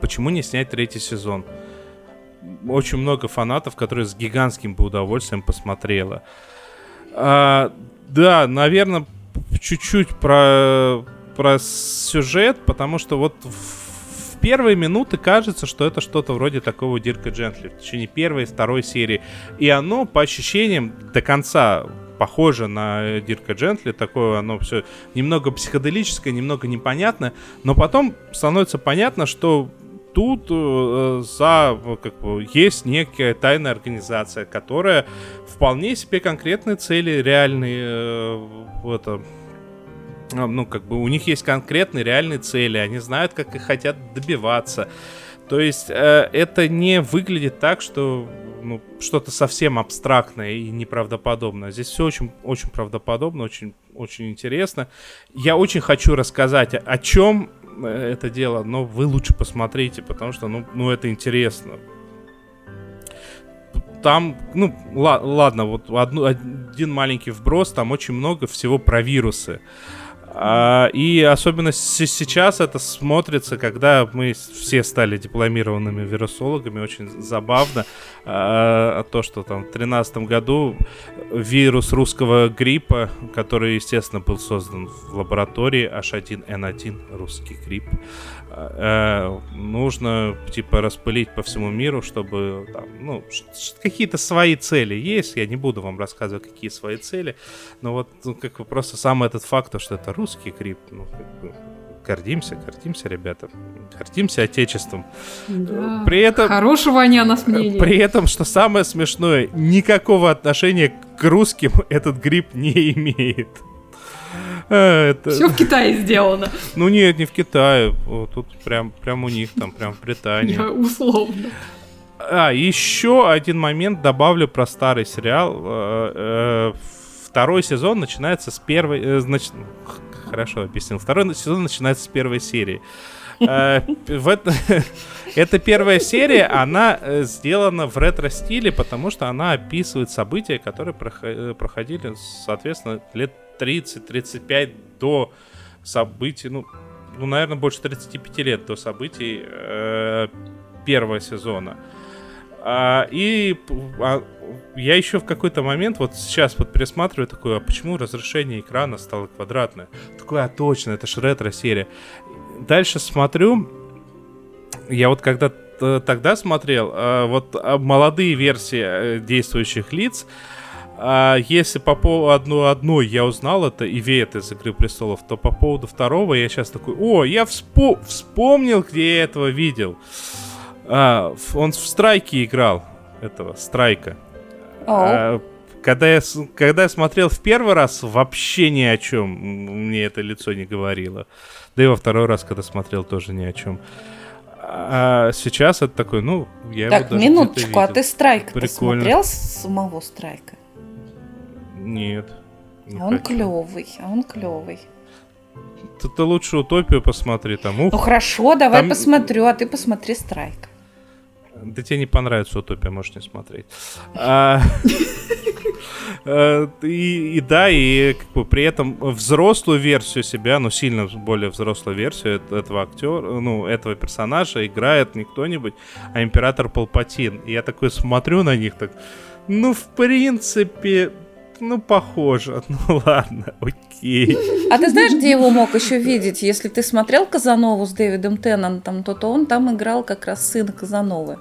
почему не снять третий сезон? очень много фанатов, которые с гигантским бы удовольствием посмотрела. А, да, наверное, чуть-чуть про, про сюжет, потому что вот в, первые минуты кажется, что это что-то вроде такого Дирка Джентли в течение первой и второй серии. И оно, по ощущениям, до конца похоже на Дирка Джентли, такое оно все немного психоделическое, немного непонятное, но потом становится понятно, что тут э, за как бы, есть некая тайная организация, которая вполне себе конкретные цели реальные э, это а, ну, как бы у них есть конкретные реальные цели, они знают, как их хотят добиваться. То есть э, это не выглядит так, что ну, что-то совсем абстрактное и неправдоподобное. Здесь все очень, очень правдоподобно, очень, очень интересно. Я очень хочу рассказать, о чем это дело, но вы лучше посмотрите, потому что, ну, ну это интересно. Там, ну, ладно, вот одну, один маленький вброс, там очень много всего про вирусы. А, и особенно сейчас это смотрится, когда мы все стали дипломированными вирусологами, очень забавно а, то, что там в 2013 году вирус русского гриппа, который, естественно, был создан в лаборатории H1N1, русский грипп, а, нужно типа распылить по всему миру, чтобы там, ну, какие-то свои цели есть. Я не буду вам рассказывать, какие свои цели, но вот ну, как бы просто сам этот факт, что это русский грипп, ну, как бы, гордимся, гордимся, ребята, гордимся отечеством. Да. При этом хорошего они о нас мнения. При этом, что самое смешное, никакого отношения к русским этот грипп не имеет. А, <laughs> это... Все в Китае сделано. Ну нет, не в Китае. Тут прям, прям у них, там прям в Британии. Я условно. А, еще один момент добавлю про старый сериал. Э, э, второй сезон начинается с первой... Э, значит, хорошо объяснил. Второй сезон начинается с первой серии. <laughs> Эта первая серия, она сделана в ретро-стиле, потому что она описывает события, которые проходили, соответственно, лет 30-35 до событий, ну, ну, наверное, больше 35 лет до событий э, первого сезона. А, и а, я еще в какой-то момент, вот сейчас вот пересматриваю такое, а почему разрешение экрана стало квадратное? Такое, а точно, это же ретро-серия. Дальше смотрю, я вот когда тогда смотрел, а, вот а, молодые версии э, действующих лиц, а если по поводу одной я узнал это и веет из Игры Престолов, то по поводу второго я сейчас такой, о, я вспо- вспомнил, где я этого видел. А, он в Страйке играл, этого, Страйка. А, когда, я, когда я смотрел в первый раз, вообще ни о чем мне это лицо не говорило. Да и во второй раз, когда смотрел, тоже ни о чем. А сейчас это такой, ну, я так, его даже минуточку, а ты Страйк ты смотрел самого Страйка? Нет. Не а он клевый, а он клевый. Ты, ты лучше утопию посмотри там. Ух, ну хорошо, давай там... посмотрю, а ты посмотри Страйк. Да тебе не понравится утопия, можешь не смотреть. <laughs> А, э, и, и да, и как бы при этом взрослую версию себя, ну сильно более взрослую версию этого актера, ну этого персонажа играет не кто-нибудь, а император Палпатин. И я такой смотрю на них так, ну в принципе ну, похоже. <laughs> Ну ладно, окей. А ты знаешь, где его мог еще видеть? Если ты смотрел Казанову с Дэвидом Теннантом, то, то он там играл как раз сына Казановы.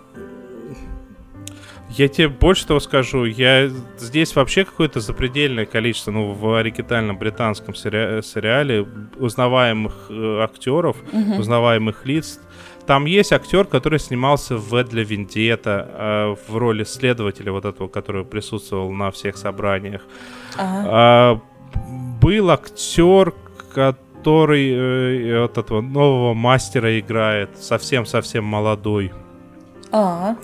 Я тебе больше того скажу, я здесь вообще какое-то запредельное количество, ну, в оригинальном британском сери- сериале узнаваемых э, актеров, угу. узнаваемых лиц. Там есть актер, который снимался в «В для Вендета» э, в роли следователя, вот этого, который присутствовал на всех собраниях. Ага. Э, был актер, который э, вот этого нового мастера играет, совсем-совсем молодой. А.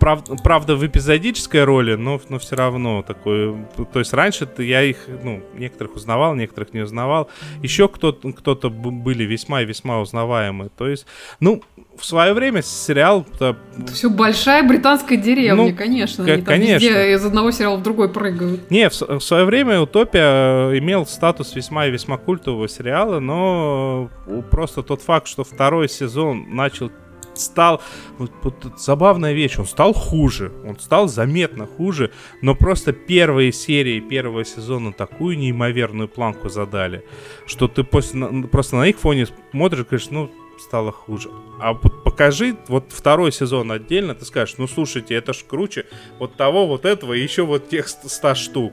Прав, правда, в эпизодической роли, но, но все равно такой. То есть раньше я их, ну, некоторых узнавал, некоторых не узнавал. Еще кто-то, кто-то были весьма и весьма узнаваемые. То есть, ну, в свое время сериал... Это все большая британская деревня, ну, конечно. Они конечно. везде из одного сериала в другой прыгают. Не, в, в свое время «Утопия» э, имел статус весьма и весьма культового сериала, но просто тот факт, что второй сезон начал стал, вот, вот забавная вещь, он стал хуже, он стал заметно хуже, но просто первые серии первого сезона такую неимоверную планку задали, что ты после, просто на их фоне смотришь говоришь, ну, стало хуже. А вот покажи вот второй сезон отдельно, ты скажешь, ну слушайте, это ж круче вот того, вот этого и еще вот тех 100 штук.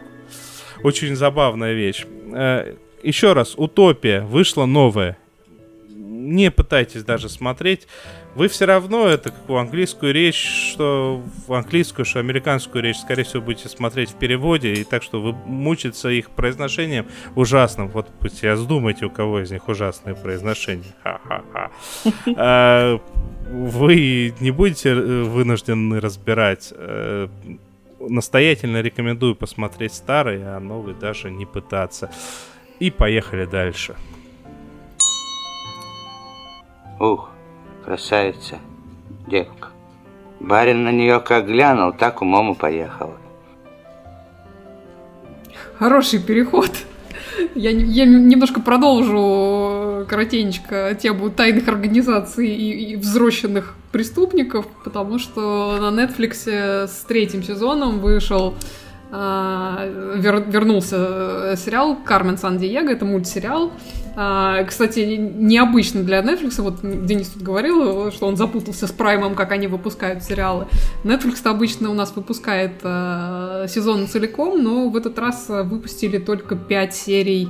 Очень забавная вещь. Э, еще раз, Утопия вышла новая. Не пытайтесь даже смотреть вы все равно это как в английскую речь, что в английскую, что американскую речь, скорее всего, будете смотреть в переводе, и так что вы мучиться их произношением ужасным. Вот пусть я сдумайте, у кого из них ужасное произношение. Ха-ха-ха. А, <laughs> вы не будете э, вынуждены разбирать. Э, настоятельно рекомендую посмотреть старые, а новые даже не пытаться. И поехали дальше. Ух, красавица, девка. Барин на нее как глянул, так умом и поехал. Хороший переход. Я, я немножко продолжу коротенько тему тайных организаций и, и взросленных преступников, потому что на Netflix с третьим сезоном вышел а, вер, вернулся сериал «Кармен Сан-Диего». Это мультсериал. А, кстати, необычно для Netflix. Вот Денис тут говорил, что он запутался с Праймом, как они выпускают сериалы. Netflix обычно у нас выпускает а, сезон целиком, но в этот раз выпустили только 5 серий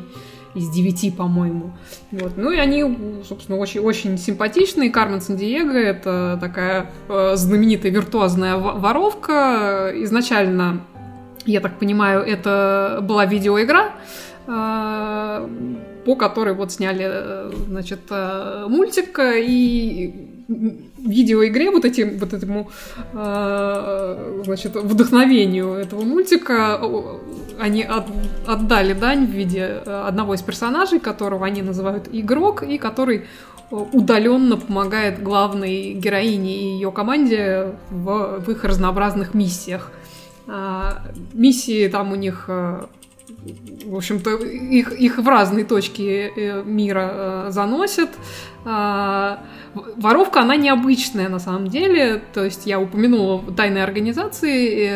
из девяти, по-моему. Вот. Ну и они, собственно, очень, очень симпатичные. Кармен Сан-Диего — это такая э, знаменитая виртуозная воровка. Изначально я так понимаю, это была видеоигра, а, по которой вот сняли, значит, э, мультик, и в видеоигре вот этим, вот этому, значит, вдохновению этого мультика они отдали дань в виде одного из персонажей, которого они называют игрок, и который удаленно помогает главной героине и ее команде в, в их разнообразных миссиях. А, миссии там у них э, в общем-то, их, их в разные точки э, мира заносят. А, воровка, она необычная на самом деле, то есть я упомянула тайные организации,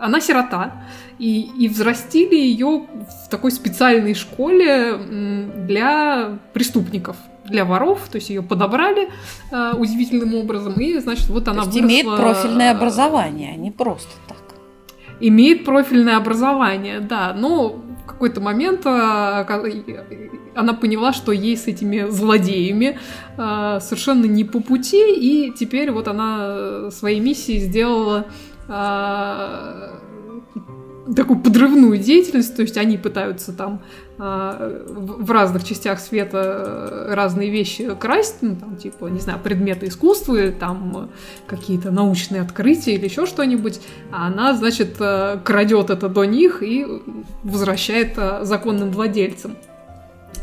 она сирота, и, и взрастили ее в такой специальной школе для преступников для воров, то есть ее подобрали э, удивительным образом, и, значит, вот она то есть выросла... имеет профильное образование, а не просто так. Имеет профильное образование, да, но в какой-то момент э, она поняла, что ей с этими злодеями э, совершенно не по пути, и теперь вот она своей миссией сделала э, такую подрывную деятельность, то есть они пытаются там э, в разных частях света разные вещи красть, ну там типа, не знаю, предметы искусства, там какие-то научные открытия или еще что-нибудь, а она, значит, э, крадет это до них и возвращает э, законным владельцам.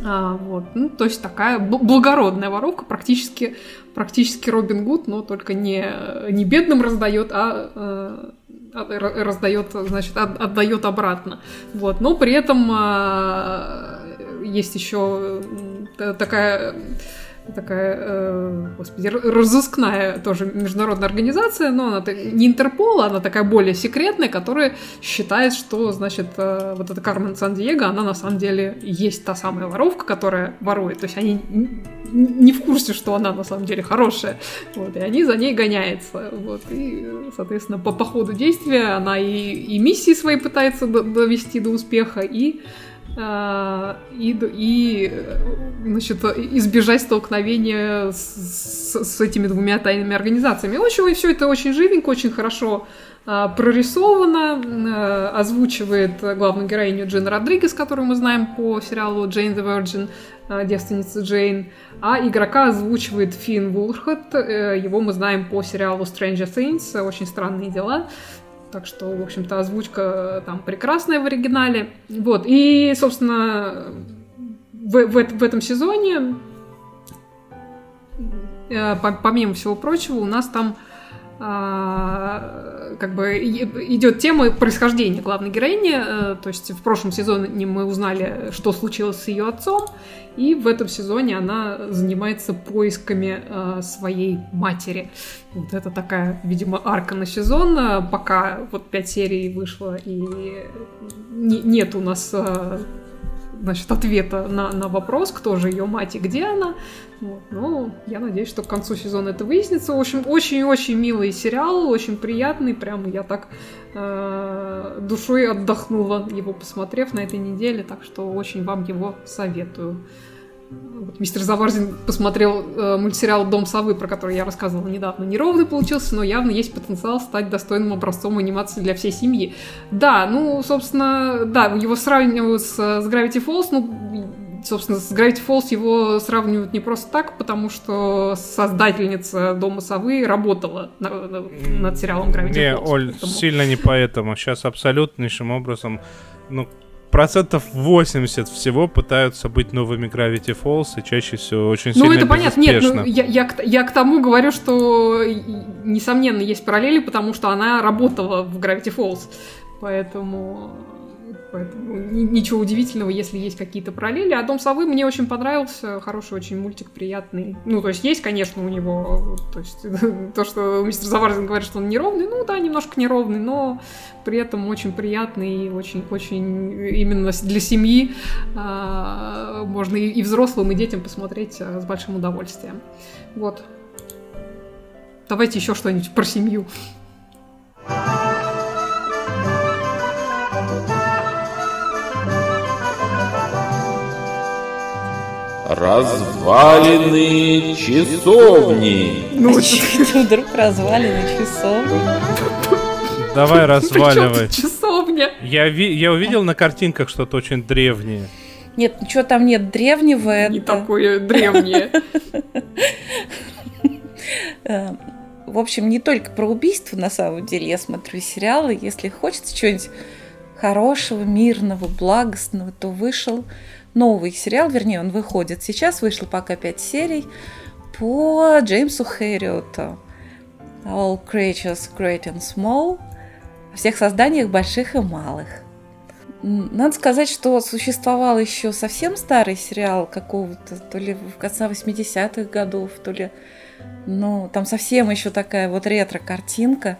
А, вот, ну, то есть такая благородная воровка, практически, практически Робин Гуд, но только не, не бедным раздает, а раздает, значит, отдает обратно. Вот. Но при этом а, есть еще такая такая, э, господи, разыскная тоже международная организация, но она не Интерпол, она такая более секретная, которая считает, что, значит, э, вот эта Кармен Сан-Диего, она на самом деле есть та самая воровка, которая ворует. То есть они не в курсе, что она на самом деле хорошая. Вот, и они за ней гоняются. Вот, и, соответственно, по, по ходу действия она и, и миссии свои пытается довести до успеха, и а, и, и значит, избежать столкновения с, с этими двумя тайными организациями. В общем, все это очень живенько, очень хорошо а, прорисовано, а, озвучивает главную героиню Джин Родригес, которую мы знаем по сериалу «Джейн the Virgin», а, девственница Джейн, а игрока озвучивает Финн Вулхот, э, его мы знаем по сериалу Stranger Things, «Очень странные дела», так что, в общем-то, озвучка там прекрасная в оригинале. Вот. И, собственно, в, в, в этом сезоне, э, помимо всего прочего, у нас там как бы идет тема происхождения главной героини. Э, то есть в прошлом сезоне мы узнали, что случилось с ее отцом, и в этом сезоне она занимается поисками э, своей матери. Вот это такая, видимо, арка на сезон. Пока вот пять серий вышло, и не, нет у нас э, значит, ответа на, на вопрос, кто же ее мать и где она. Вот. Но я надеюсь, что к концу сезона это выяснится. В общем, очень-очень милый сериал, очень приятный. Прям я так э, душой отдохнула его, посмотрев на этой неделе. Так что очень вам его советую. Вот, мистер Заварзин посмотрел э, мультсериал «Дом совы», про который я рассказывала недавно. Неровный получился, но явно есть потенциал стать достойным образцом анимации для всей семьи. Да, ну, собственно, да, его сравнивают с, с Gravity Falls, ну, собственно, с Gravity Falls его сравнивают не просто так, потому что создательница Дома Совы работала на, на, над сериалом Gravity не, Falls. Оль, поэтому... сильно не поэтому. Сейчас абсолютнейшим образом, ну, процентов 80 всего пытаются быть новыми Gravity Falls, и чаще всего очень ну, сильно Ну, это понятно. Нет, ну, я, я, я к тому говорю, что, несомненно, есть параллели, потому что она работала в Gravity Falls. Поэтому Поэтому ничего удивительного, если есть какие-то параллели. А Дом совы мне очень понравился. Хороший очень мультик, приятный. Ну, то есть есть, конечно, у него... То есть <laughs> то, что мистер Заварзин говорит, что он неровный. Ну да, немножко неровный, но при этом очень приятный и очень-очень именно для семьи а, можно и, и взрослым, и детям посмотреть а, с большим удовольствием. Вот. Давайте еще что-нибудь про семью. Развалины часовни. Ну, вдруг развалины часовни. Давай разваливай. Часовня. Я, ви- я увидел на картинках что-то очень древнее. Нет, ничего там нет древнего. Не такое древнее. Э, в общем, не только про убийство, на самом деле, я смотрю сериалы. Если хочется чего-нибудь хорошего, мирного, благостного, то вышел новый сериал, вернее, он выходит сейчас, вышло пока 5 серий, по Джеймсу Хэриоту. All Creatures Great and Small. О всех созданиях больших и малых. Надо сказать, что существовал еще совсем старый сериал какого-то, то ли в конце 80-х годов, то ли, ну, там совсем еще такая вот ретро-картинка.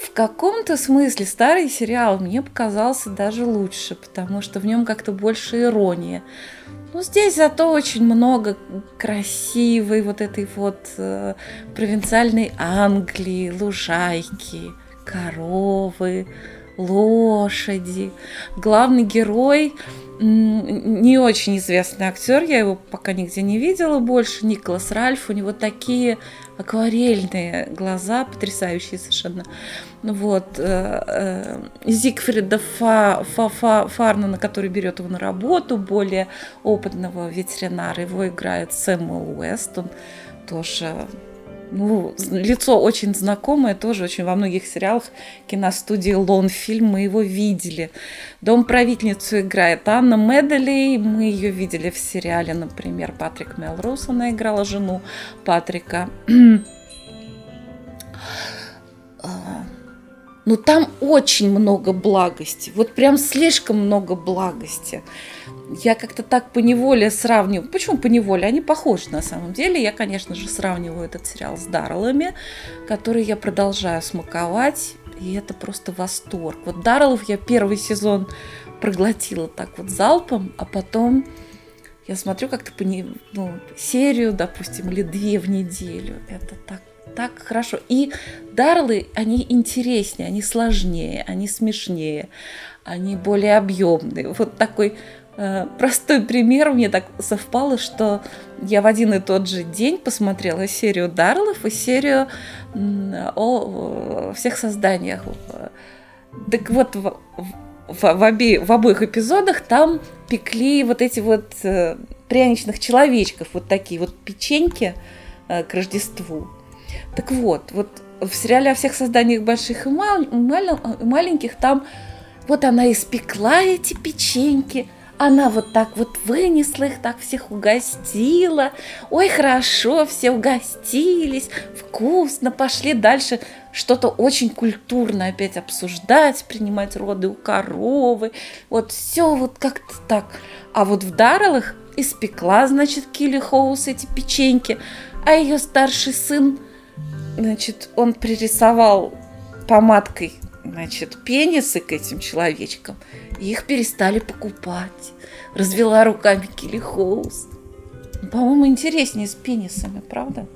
В каком-то смысле старый сериал мне показался даже лучше, потому что в нем как-то больше иронии. Ну, здесь зато очень много красивой вот этой вот э, провинциальной Англии, лужайки, коровы, лошади. Главный герой не очень известный актер, я его пока нигде не видела больше, Николас Ральф, у него такие акварельные глаза, потрясающие совершенно. Вот. Э, э, Зигфрида Фа, Фа, Фа, Фарнана, который берет его на работу, более опытного ветеринара, его играет Сэмюэл Уэст, он тоже ну, лицо очень знакомое, тоже очень во многих сериалах киностудии Лон фильм мы его видели. Дом правительницу играет Анна Медлей, мы ее видели в сериале, например, Патрик Мелроуз, она играла жену Патрика. А, ну, там очень много благости, вот прям слишком много благости я как-то так по неволе сравниваю. Почему по неволе? Они похожи на самом деле. Я, конечно же, сравниваю этот сериал с Дарреллами, который я продолжаю смаковать. И это просто восторг. Вот Дарреллов я первый сезон проглотила так вот залпом, а потом я смотрю как-то по не, ну, серию, допустим, или две в неделю. Это так так хорошо. И Дарлы, они интереснее, они сложнее, они смешнее, они более объемные. Вот такой простой пример, мне так совпало, что я в один и тот же день посмотрела серию Дарлов и серию о всех созданиях. Так вот, в, в, в, обе, в обоих эпизодах там пекли вот эти вот э, пряничных человечков, вот такие вот печеньки э, к Рождеству. Так вот, вот в сериале о всех созданиях больших и мал, мал, маленьких там вот она испекла эти печеньки, она вот так вот вынесла их, так всех угостила. Ой, хорошо, все угостились, вкусно, пошли дальше что-то очень культурно опять обсуждать, принимать роды у коровы. Вот все вот как-то так. А вот в Дарреллах испекла, значит, Килли Хоус эти печеньки, а ее старший сын, значит, он пририсовал помадкой, значит, пенисы к этим человечкам – их перестали покупать. Развела руками Килли Хоус. По-моему, интереснее с пенисами, правда?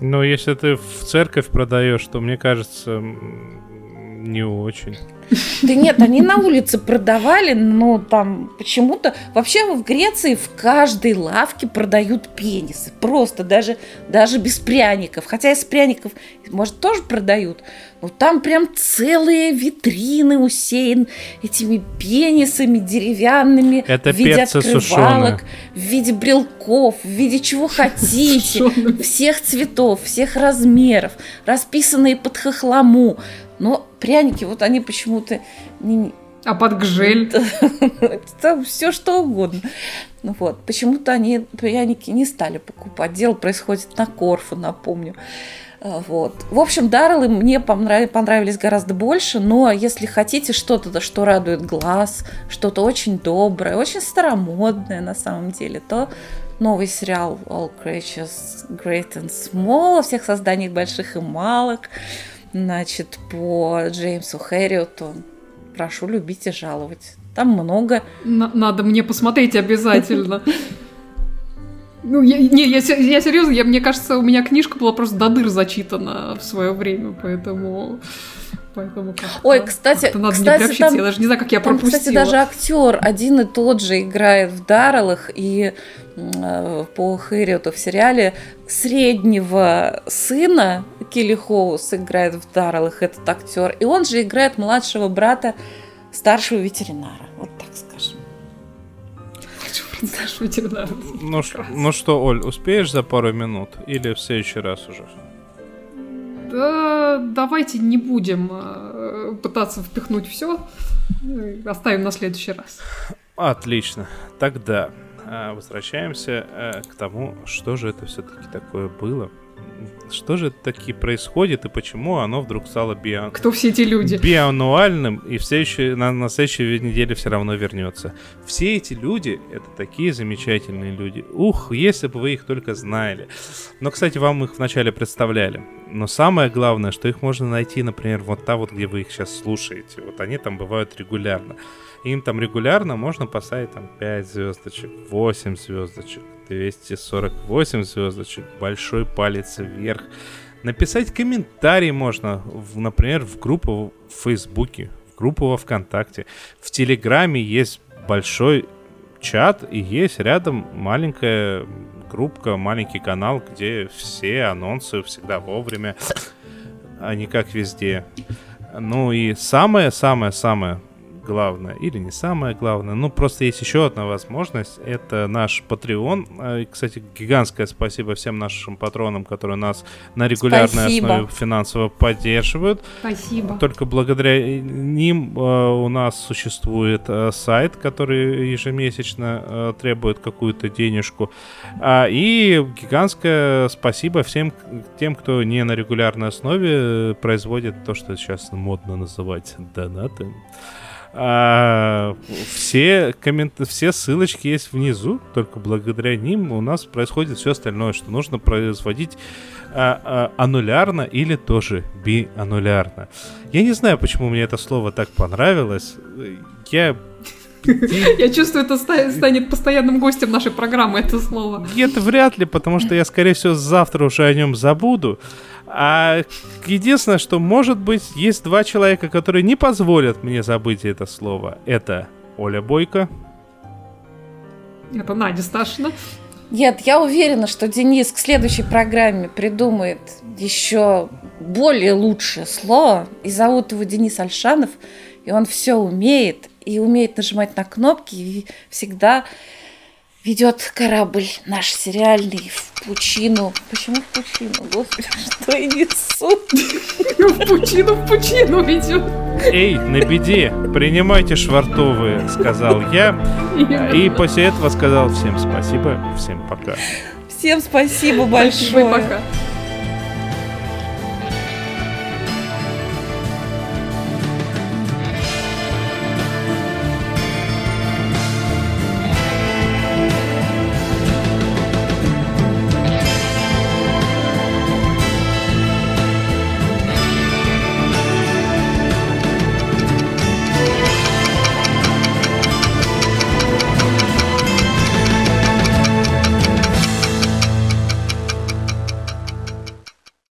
Но если ты в церковь продаешь, то мне кажется, не очень. Да нет, они на улице продавали, но там почему-то... Вообще в Греции в каждой лавке продают пенисы. Просто, даже, даже без пряников. Хотя из пряников, может, тоже продают. Но там прям целые витрины усеян этими пенисами деревянными. Это в виде открывалок, сушеные. в виде брелков, в виде чего <laughs> хотите. Всех цветов, всех размеров. Расписанные под хохлому. Но пряники, вот они почему-то не... А под гжель? <laughs> Там все что угодно. Ну вот, почему-то они пряники не стали покупать. Дело происходит на Корфу, напомню. А, вот. В общем, Дарреллы мне понравились гораздо больше, но если хотите что-то, что радует глаз, что-то очень доброе, очень старомодное на самом деле, то новый сериал All Creatures Great and Small, о всех созданиях больших и малых, значит, по Джеймсу Хэрриоту. Прошу любить и жаловать. Там много. Н- надо мне посмотреть обязательно. Ну, я, не, я, я серьезно, я, мне кажется, у меня книжка была просто до дыр зачитана в свое время, поэтому... Поэтому Ой, кстати, надо кстати, там, я даже не знаю, как я пропустила. Там, кстати, даже актер один и тот же играет в Дарреллах и э, по Хэрриоту в сериале среднего сына Килли Хоус играет в Дарреллах этот актер, и он же играет младшего брата старшего ветеринара, вот так скажем. Старшего ветеринара. Ну, ну что, Оль, успеешь за пару минут или в следующий раз уже? Да, давайте не будем э, пытаться впихнуть все. Оставим на следующий раз. Отлично. Тогда э, возвращаемся э, к тому, что же это все-таки такое было. Что же таки происходит и почему оно вдруг стало био... Кто все эти люди? биануальным и в следующей, на, на следующей неделе все равно вернется. Все эти люди — это такие замечательные люди. Ух, если бы вы их только знали. Но, кстати, вам их вначале представляли. Но самое главное, что их можно найти, например, вот там вот, где вы их сейчас слушаете. Вот они там бывают регулярно. Им там регулярно можно поставить там 5 звездочек, 8 звездочек, 248 звездочек, большой палец вверх. Написать комментарий можно, в, например, в группу в Фейсбуке, в группу во Вконтакте. В Телеграме есть большой чат и есть рядом маленькая группка, маленький канал, где все анонсы всегда вовремя, а не как везде. Ну и самое-самое-самое главное, или не самое главное. Ну, просто есть еще одна возможность. Это наш Patreon. И, кстати, гигантское спасибо всем нашим патронам, которые нас на регулярной спасибо. основе финансово поддерживают. Спасибо. Только благодаря ним э, у нас существует э, сайт, который ежемесячно э, требует какую-то денежку. А, и гигантское спасибо всем тем, кто не на регулярной основе производит то, что сейчас модно называть донаты. А, все, коммент... все ссылочки есть внизу, только благодаря ним у нас происходит все остальное, что нужно производить а, а, анулярно или тоже бианулярно. Я не знаю, почему мне это слово так понравилось. Я я чувствую, это станет постоянным гостем нашей программы, это слово. Это вряд ли, потому что я, скорее всего, завтра уже о нем забуду. А единственное, что может быть, есть два человека, которые не позволят мне забыть это слово. Это Оля Бойко. Это Надя Сташина. Нет, я уверена, что Денис к следующей программе придумает еще более лучшее слово. И зовут его Денис Альшанов. И он все умеет. И умеет нажимать на кнопки. И всегда ведет корабль наш сериальный в пучину. Почему в пучину? Господи, <laughs> что я несу? <laughs> В пучину, в пучину ведет. Эй, на беде, принимайте швартовые, сказал я. И после этого сказал всем спасибо, всем пока. Всем спасибо большое. Спасибо, пока.